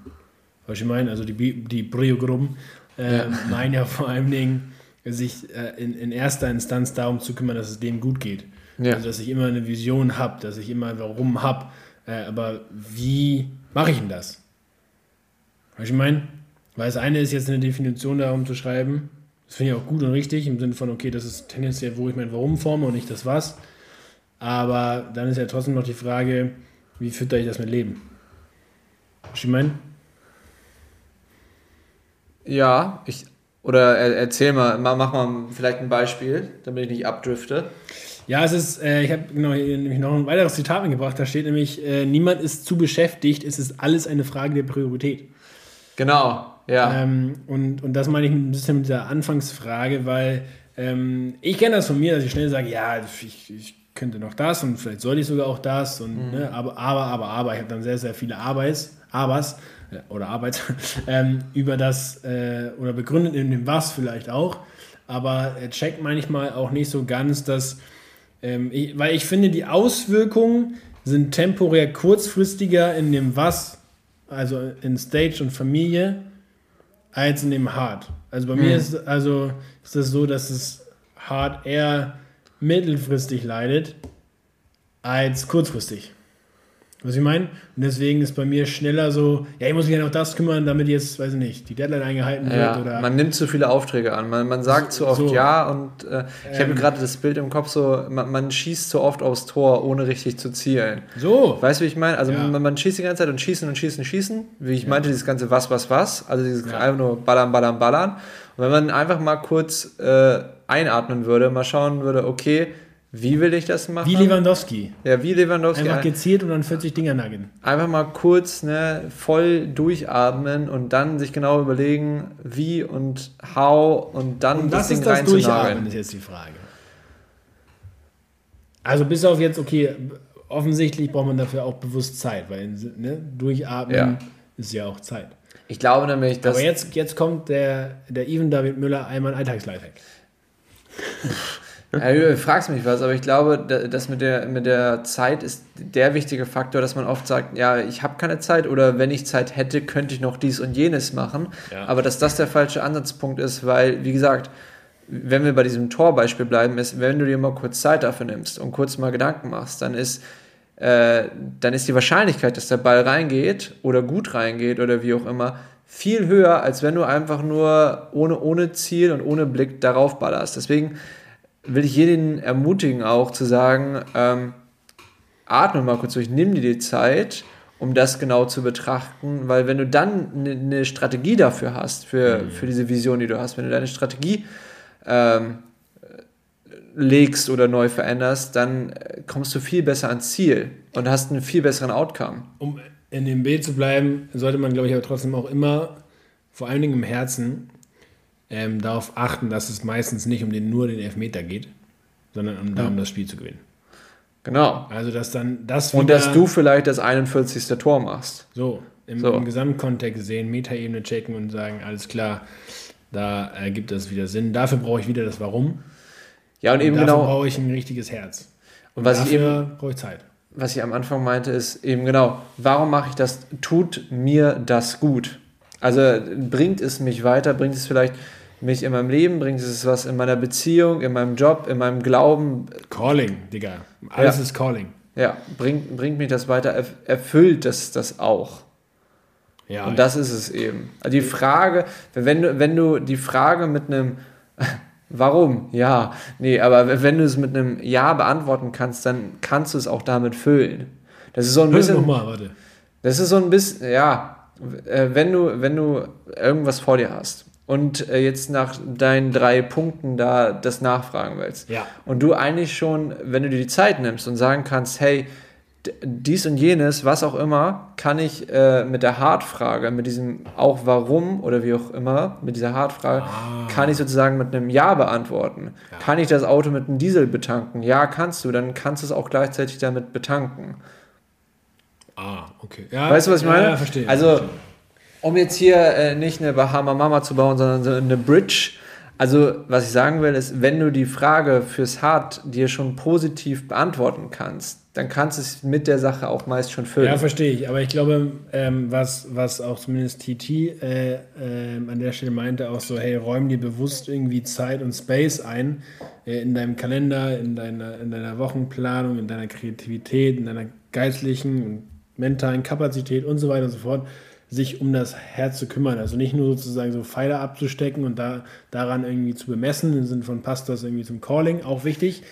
B: Was ich meine, also die, die Brio-Gruppen äh,
C: Ja. *laughs*
B: meinen ja vor allen Dingen, sich äh, in, in erster Instanz darum zu kümmern, dass es dem gut geht.
C: Ja.
B: Also, dass ich immer eine Vision habe, dass ich immer ein Warum habe. Äh, aber wie mache ich denn das? Was ich meine? Weil das eine ist jetzt eine Definition darum zu schreiben. Das finde ich auch gut und richtig, im Sinne von, okay, das ist tendenziell, wo ich mein Warum forme und nicht das Was. Aber dann ist ja trotzdem noch die Frage, wie fütter ich das mit Leben? Was ich meine?
C: Ja, ich... Oder er, erzähl mal, ma- mach mal vielleicht ein Beispiel, damit ich nicht abdrifte.
B: Ja, es ist, äh, ich habe genau hier nämlich noch ein weiteres Zitat mitgebracht. Da steht nämlich, äh, niemand ist zu beschäftigt, es ist alles eine Frage der Priorität.
C: Genau, ja.
B: Ähm, und, und das meine ich ein bisschen mit dieser Anfangsfrage, weil ähm, ich kenne das von mir, dass ich schnell sage, ja, ich, ich könnte noch das und vielleicht sollte ich sogar auch das und
C: Mhm.
B: ne, aber, aber, aber, aber, ich habe dann sehr, sehr viele Arbeits, Abers äh, oder Arbeit *laughs* ähm, über das äh, oder begründet in dem Was vielleicht auch, aber er checkt manchmal auch nicht so ganz, dass ähm, ich, weil ich finde, die Auswirkungen sind temporär kurzfristiger in dem Was, also in Stage und Familie, als in dem Hard. Also bei mir ist also ist das so, dass es Hard eher mittelfristig leidet als kurzfristig. Was ich meine? Und deswegen ist bei mir schneller so, ja, ich muss mich ja noch das kümmern, damit jetzt, weiß ich nicht, die Deadline eingehalten wird
C: Ja,
B: oder
C: man nimmt zu viele Aufträge an. Man, man sagt zu oft
B: So.
C: ja und äh, ich habe
B: Ähm.
C: gerade das Bild im Kopf so, man, man schießt zu oft aufs Tor, ohne richtig zu zielen.
B: so.
C: Weißt du, wie ich meine? Also
B: Ja.
C: man, man schießt die ganze Zeit und schießen und schießen und schießen. Wie ich meinte, dieses ganze was, was, was. Also dieses
B: Ja.
C: einfach nur ballern, ballern, ballern. Und wenn man einfach mal kurz äh, einatmen würde, mal schauen würde, okay, wie will ich das machen?
B: Wie Lewandowski.
C: ja, wie Lewandowski.
B: Einfach gezielt und dann 40 Dinger nuggen.
C: einfach mal kurz ne, voll durchatmen und dann sich genau überlegen, wie und how und dann
B: Und
C: das
B: das
C: Ding
B: ist das Durchatmen, ist jetzt die Frage. Also bis auf jetzt, okay, offensichtlich braucht man dafür auch bewusst Zeit, weil ne, Durchatmen
C: Ja.
B: ist ja auch Zeit.
C: Ich glaube nämlich, dass
B: Aber jetzt, jetzt kommt der, der Even David Müller einmal ein Alltagslifehack.
C: Ja, du fragst mich was, aber ich glaube, da- das mit der, mit der Zeit ist der wichtige Faktor, dass man oft sagt, ja, ich habe keine Zeit oder wenn ich Zeit hätte, könnte ich noch dies und jenes machen.
B: Ja.
C: Aber dass das der falsche Ansatzpunkt ist, weil, wie gesagt, wenn wir bei diesem Torbeispiel bleiben, ist, wenn du dir mal kurz Zeit dafür nimmst und kurz mal Gedanken machst, dann ist, äh, dann ist die Wahrscheinlichkeit, dass der Ball reingeht oder gut reingeht oder wie auch immer, viel höher, als wenn du einfach nur ohne, ohne Ziel und ohne Blick darauf ballerst. Deswegen will ich jeden ermutigen, auch zu sagen, ähm, atme mal kurz durch, nimm dir die Zeit, um das genau zu betrachten, weil wenn du dann eine ne Strategie dafür hast, für, für diese Vision, die du hast, wenn du deine Strategie ähm, legst oder neu veränderst, dann äh, kommst du viel besser ans Ziel und hast einen viel besseren Outcome.
B: Um in dem Bild zu bleiben, sollte man, glaube ich, aber trotzdem auch immer, vor allen Dingen im Herzen, ähm, darauf achten, dass es meistens nicht um den, nur den Elfmeter geht, sondern um, darum, das Spiel zu gewinnen.
C: Genau.
B: Also, dass dann das
C: Und dass du vielleicht das 41. Tor machst.
B: So, im,
C: So.
B: im Gesamtkontext sehen, Metaebene checken und sagen, alles klar, da ergibt das wieder Sinn. Dafür brauche ich wieder das Warum.
C: Ja, und eben
B: dafür
C: genau.
B: brauche ich ein richtiges Herz.
C: Und was ich eben
B: brauche ich Zeit.
C: was ich am Anfang meinte, ist eben genau, warum mache ich das? Tut mir das gut? Also bringt es mich weiter? Bringt es vielleicht mich in meinem Leben? Bringt es was in meiner Beziehung, in meinem Job, in meinem Glauben?
B: Calling, Digga. Alles
C: Ja.
B: ist Calling.
C: Ja, bringt, bringt mich das weiter? Erf- Erfüllt das das auch?
B: Ja,
C: Und das ist es eben. Also die Frage, wenn du, wenn du die Frage mit einem Warum? Ja. Nee, aber wenn du es mit einem Ja beantworten kannst, dann kannst du es auch damit füllen. Das ist so ein bisschen.
B: nochmal, warte.
C: Das ist so ein bisschen, ja, äh, wenn du, wenn du irgendwas vor dir hast und äh, jetzt nach deinen drei Punkten da das nachfragen willst
B: Ja.
C: und du eigentlich schon, wenn du dir die Zeit nimmst und sagen kannst, hey, dies und jenes, was auch immer, kann ich äh, mit der Hard-Frage, mit diesem auch warum oder wie auch immer, mit dieser Hard-Frage, kann ich sozusagen mit einem Ja beantworten. Kann ich das Auto mit einem Diesel betanken? Ja, kannst du, dann kannst du es auch gleichzeitig damit betanken.
B: Ah, okay. Ja,
C: Weißt du, was ich meine?
B: Ja, ja verstehe.
C: Also, um jetzt hier äh, nicht eine Bahama Mama zu bauen, sondern so eine Bridge. Also, was ich sagen will, ist, wenn du die Frage fürs Hard dir schon positiv beantworten kannst, dann kannst du es mit der Sache auch meist schon füllen.
B: Ja, verstehe ich. Aber ich glaube, ähm, was, was auch zumindest TT äh, ähm, an der Stelle meinte, auch so, hey, räum dir bewusst irgendwie Zeit und Space ein äh, in deinem Kalender, in deiner, in deiner Wochenplanung, in deiner Kreativität, in deiner geistlichen und mentalen Kapazität und so weiter und so fort, sich um das Herz zu kümmern. Also nicht nur sozusagen so Pfeile abzustecken und da, daran irgendwie zu bemessen, im Sinne von passt das irgendwie zum Calling, auch wichtig.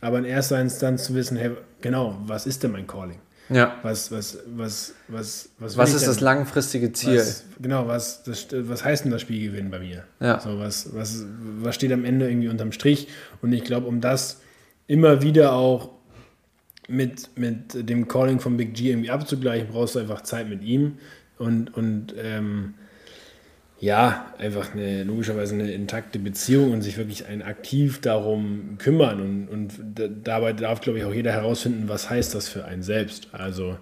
B: Aber in erster Instanz zu wissen, hey, genau, was ist denn mein Calling?
C: ja.
B: Was, was, was, was, was,
C: Was ist
B: denn?
C: das langfristige Ziel?
B: Was, genau, was, das, was heißt denn das Spielgewinn bei mir?
C: Ja.
B: So, was, was, was steht am Ende irgendwie unterm Strich? Und ich glaube, um das immer wieder auch mit, mit dem Calling von Big G irgendwie abzugleichen, brauchst du einfach Zeit mit ihm. Und, und ähm, Ja, einfach eine, logischerweise eine intakte Beziehung und sich wirklich ein aktiv darum kümmern. Und, und da- dabei darf, glaube ich, auch jeder herausfinden, was heißt das für einen selbst. Also,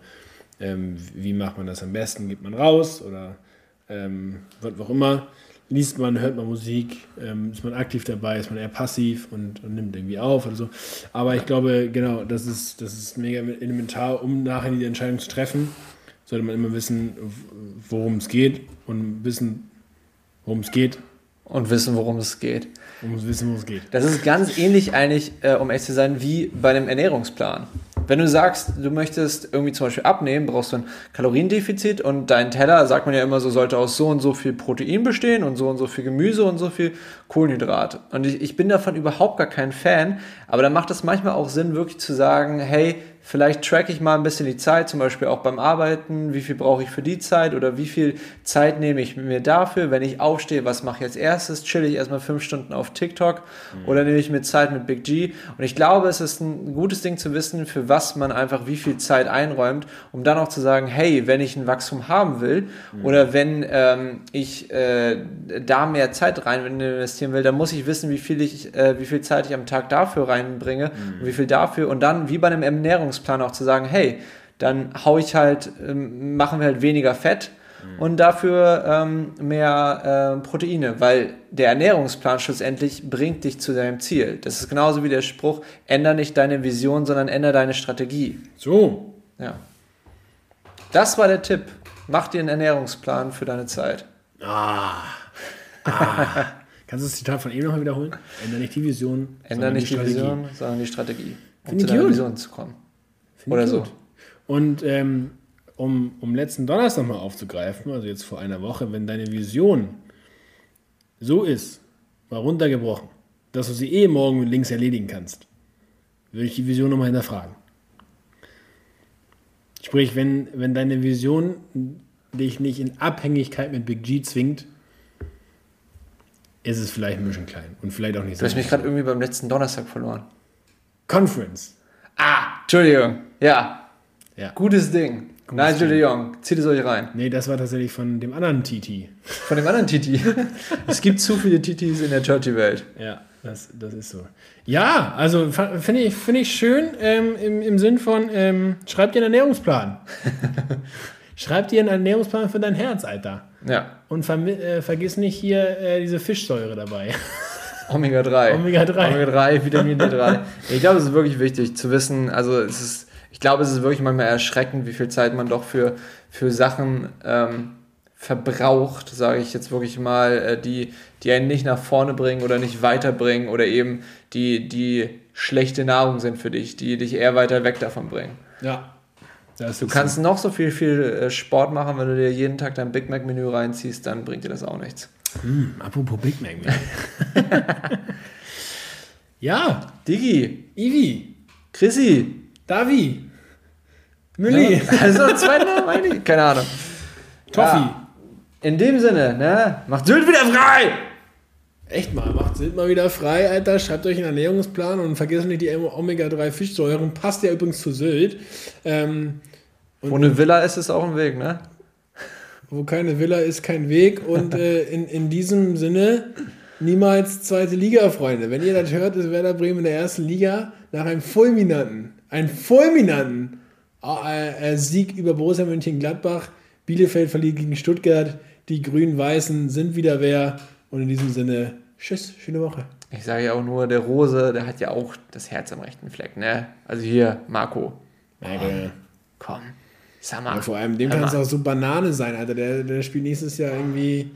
B: ähm, wie macht man das am besten? Geht man raus oder ähm, was auch immer? Liest man, hört man Musik, ähm, ist man aktiv dabei, ist man eher passiv und, und nimmt irgendwie auf oder so. Aber ich glaube, genau, das ist, das ist mega elementar, um nachher die Entscheidung zu treffen, sollte man immer wissen, worum es geht und wissen, worum es geht,
C: Und wissen, worum es geht.
B: um zu wissen, worum es geht.
C: Das ist ganz ähnlich eigentlich, äh, um echt zu sein, wie bei einem Ernährungsplan. Wenn du sagst, du möchtest irgendwie zum Beispiel abnehmen, brauchst du ein Kaloriendefizit und dein Teller, sagt man ja immer so, sollte aus so und so viel Protein bestehen und so und so viel Gemüse und so viel Kohlenhydrat. Und ich, ich bin davon überhaupt gar kein Fan, aber dann macht es manchmal auch Sinn, wirklich zu sagen, hey, vielleicht track ich mal ein bisschen die Zeit, zum Beispiel auch beim Arbeiten, wie viel brauche ich für die Zeit oder wie viel Zeit nehme ich mir dafür, wenn ich aufstehe, was mache ich als erstes, chill ich erstmal fünf Stunden auf TikTok oder nehme ich mir Zeit mit Big G? Und ich glaube, es ist ein gutes Ding zu wissen, für was man einfach wie viel Zeit einräumt, um dann auch zu sagen, hey, wenn ich ein Wachstum haben will oder wenn ähm, ich äh, da mehr Zeit rein investieren will, dann muss ich wissen, wie viel, ich, äh, wie viel Zeit ich am Tag dafür reinbringe und wie viel dafür. Und dann wie bei einem Ernährungsplan auch zu sagen, hey, dann hau ich halt, ähm, machen wir halt weniger Fett und dafür ähm, mehr äh, Proteine, weil der Ernährungsplan schlussendlich bringt dich zu deinem Ziel. Das ist genauso wie der Spruch, änder nicht deine Vision, sondern änder deine Strategie.
B: So,
C: Ja. Das war der Tipp. Mach dir einen Ernährungsplan für deine Zeit. *laughs*
B: kannst du das Zitat von eben nochmal wiederholen? Ändere nicht die Vision,
C: Änder
B: sondern
C: nicht die,
B: Strategie.
C: Vision, sondern die Strategie. Um
B: Finde
C: zu deiner
B: gut.
C: Vision zu kommen. Oder
B: ich
C: so.
B: gut. Und ähm, um, um letzten Donnerstag mal aufzugreifen, also jetzt vor einer Woche, wenn deine Vision so ist, mal runtergebrochen, dass du sie eh morgen mit links erledigen kannst, würde ich die Vision nochmal hinterfragen. Sprich, wenn, wenn deine Vision dich nicht in Abhängigkeit mit Big G zwingt, ist es vielleicht ein bisschen klein und vielleicht auch nicht
C: Du
B: so.
C: hast mich gerade irgendwie beim letzten Donnerstag verloren.
B: Conference.
C: Ah, Entschuldigung. Ja,
B: Ja.
C: gutes Ding. Nigel de Jong, zieht es euch rein.
B: Nee, das war tatsächlich von dem anderen TT.
C: Von dem anderen Titi. *laughs* es gibt zu viele Titis in der Churchy-Welt.
B: Ja, das, das ist so. Ja, also finde ich, find ich schön ähm, im, im Sinn von, ähm, schreib dir einen Ernährungsplan. *laughs* schreib dir einen Ernährungsplan für dein Herz, Alter.
C: Ja,
B: Und äh, vergiss nicht hier äh, diese Fischsäure dabei. *laughs*
C: Omega 3.
B: Omega 3.
C: Omega 3, Vitamin D3. Ich glaube, es ist wirklich wichtig zu wissen, also es ist, ich glaube, es ist wirklich manchmal erschreckend, wie viel Zeit man doch für, für Sachen ähm, verbraucht, sage ich jetzt wirklich mal, äh, die, die einen nicht nach vorne bringen oder nicht weiterbringen oder eben die, die schlechte Nahrung sind für dich, die dich eher weiter weg davon bringen.
B: Ja.
C: Du kannst noch so viel, viel äh, Sport machen, wenn du dir jeden Tag dein Big Mac-Menü reinziehst, dann bringt dir das auch nichts.
B: Hm, apropos Big Mac. *laughs* Ja,
C: Digi,
B: Ivi,
C: Chrissy,
B: Davi, Mülli,
C: also zwei Namen keine Ahnung.
B: Toffi.
C: Ja. In dem Sinne, ne, macht Sylt wieder frei!
B: Echt mal, macht Sylt mal wieder frei, Alter. Schreibt euch einen Ernährungsplan und vergesst nicht die Omega-3 Fischsäuren. Passt ja übrigens zu Sylt. Ähm,
C: Ohne Villa ist es auch ein Weg, ne?
B: Wo keine Villa ist, kein Weg. Und *laughs* äh, in, in diesem Sinne niemals zweite Liga, Freunde. Wenn ihr das hört, ist Werder Bremen in der ersten Liga nach einem fulminanten, einen fulminanten äh, äh, Sieg über Borussia Mönchengladbach. Bielefeld verliert gegen Stuttgart. Die Grün-Weißen sind wieder wer. Und in diesem Sinne, tschüss, schöne Woche.
C: Ich sage ja auch nur, der Rose, der hat ja auch das Herz am rechten Fleck, ne? Also hier, Marco,
B: Danke.
C: komm, sag mal.
B: Ja, vor allem, dem kann es auch so Banane sein, Alter. Der, der spielt nächstes Jahr irgendwie.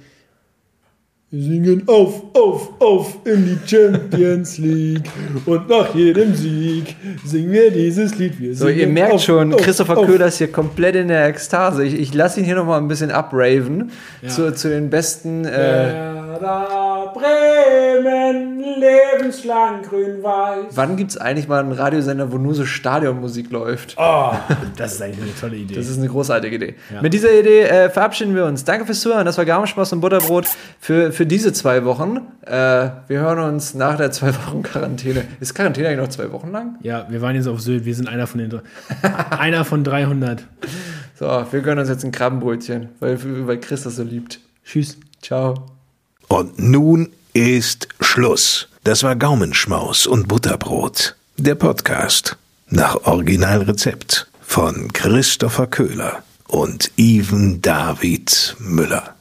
B: Wir singen auf, auf, auf in die Champions League. Und nach jedem Sieg singen wir dieses Lied. Wir
C: So, ihr merkt
B: auf,
C: schon,
B: auf,
C: Christopher
B: auf.
C: Köhler ist hier komplett in der Ekstase. Ich, ich lasse ihn hier nochmal ein bisschen upraven
B: Ja.
C: zu, zu den besten. Äh,
B: Werder Bremen, lebenslang grün-weiß.
C: wann gibt es eigentlich mal einen Radiosender, wo nur so Stadionmusik läuft?
B: Oh, *laughs* das ist eigentlich eine tolle Idee.
C: Das ist eine großartige Idee.
B: Ja.
C: Mit dieser Idee äh, verabschieden wir uns. Danke fürs Zuhören. Das war Garmischmaus und Butterbrot für, für diese zwei Wochen. Äh, wir hören uns nach der zwei Wochen Quarantäne. Ist Quarantäne eigentlich noch zwei Wochen lang?
B: ja, wir waren jetzt auf Sylt. Wir sind einer von den *laughs* einer von 300.
C: So, wir gönnen uns jetzt ein Krabbenbrötchen, weil, weil Chris das so liebt.
B: Tschüss.
C: Ciao.
A: Und nun ist Schluss. Das war Gaumenschmaus und Butterbrot. Der Podcast nach Originalrezept von Christopher Köhler und Even David Müller.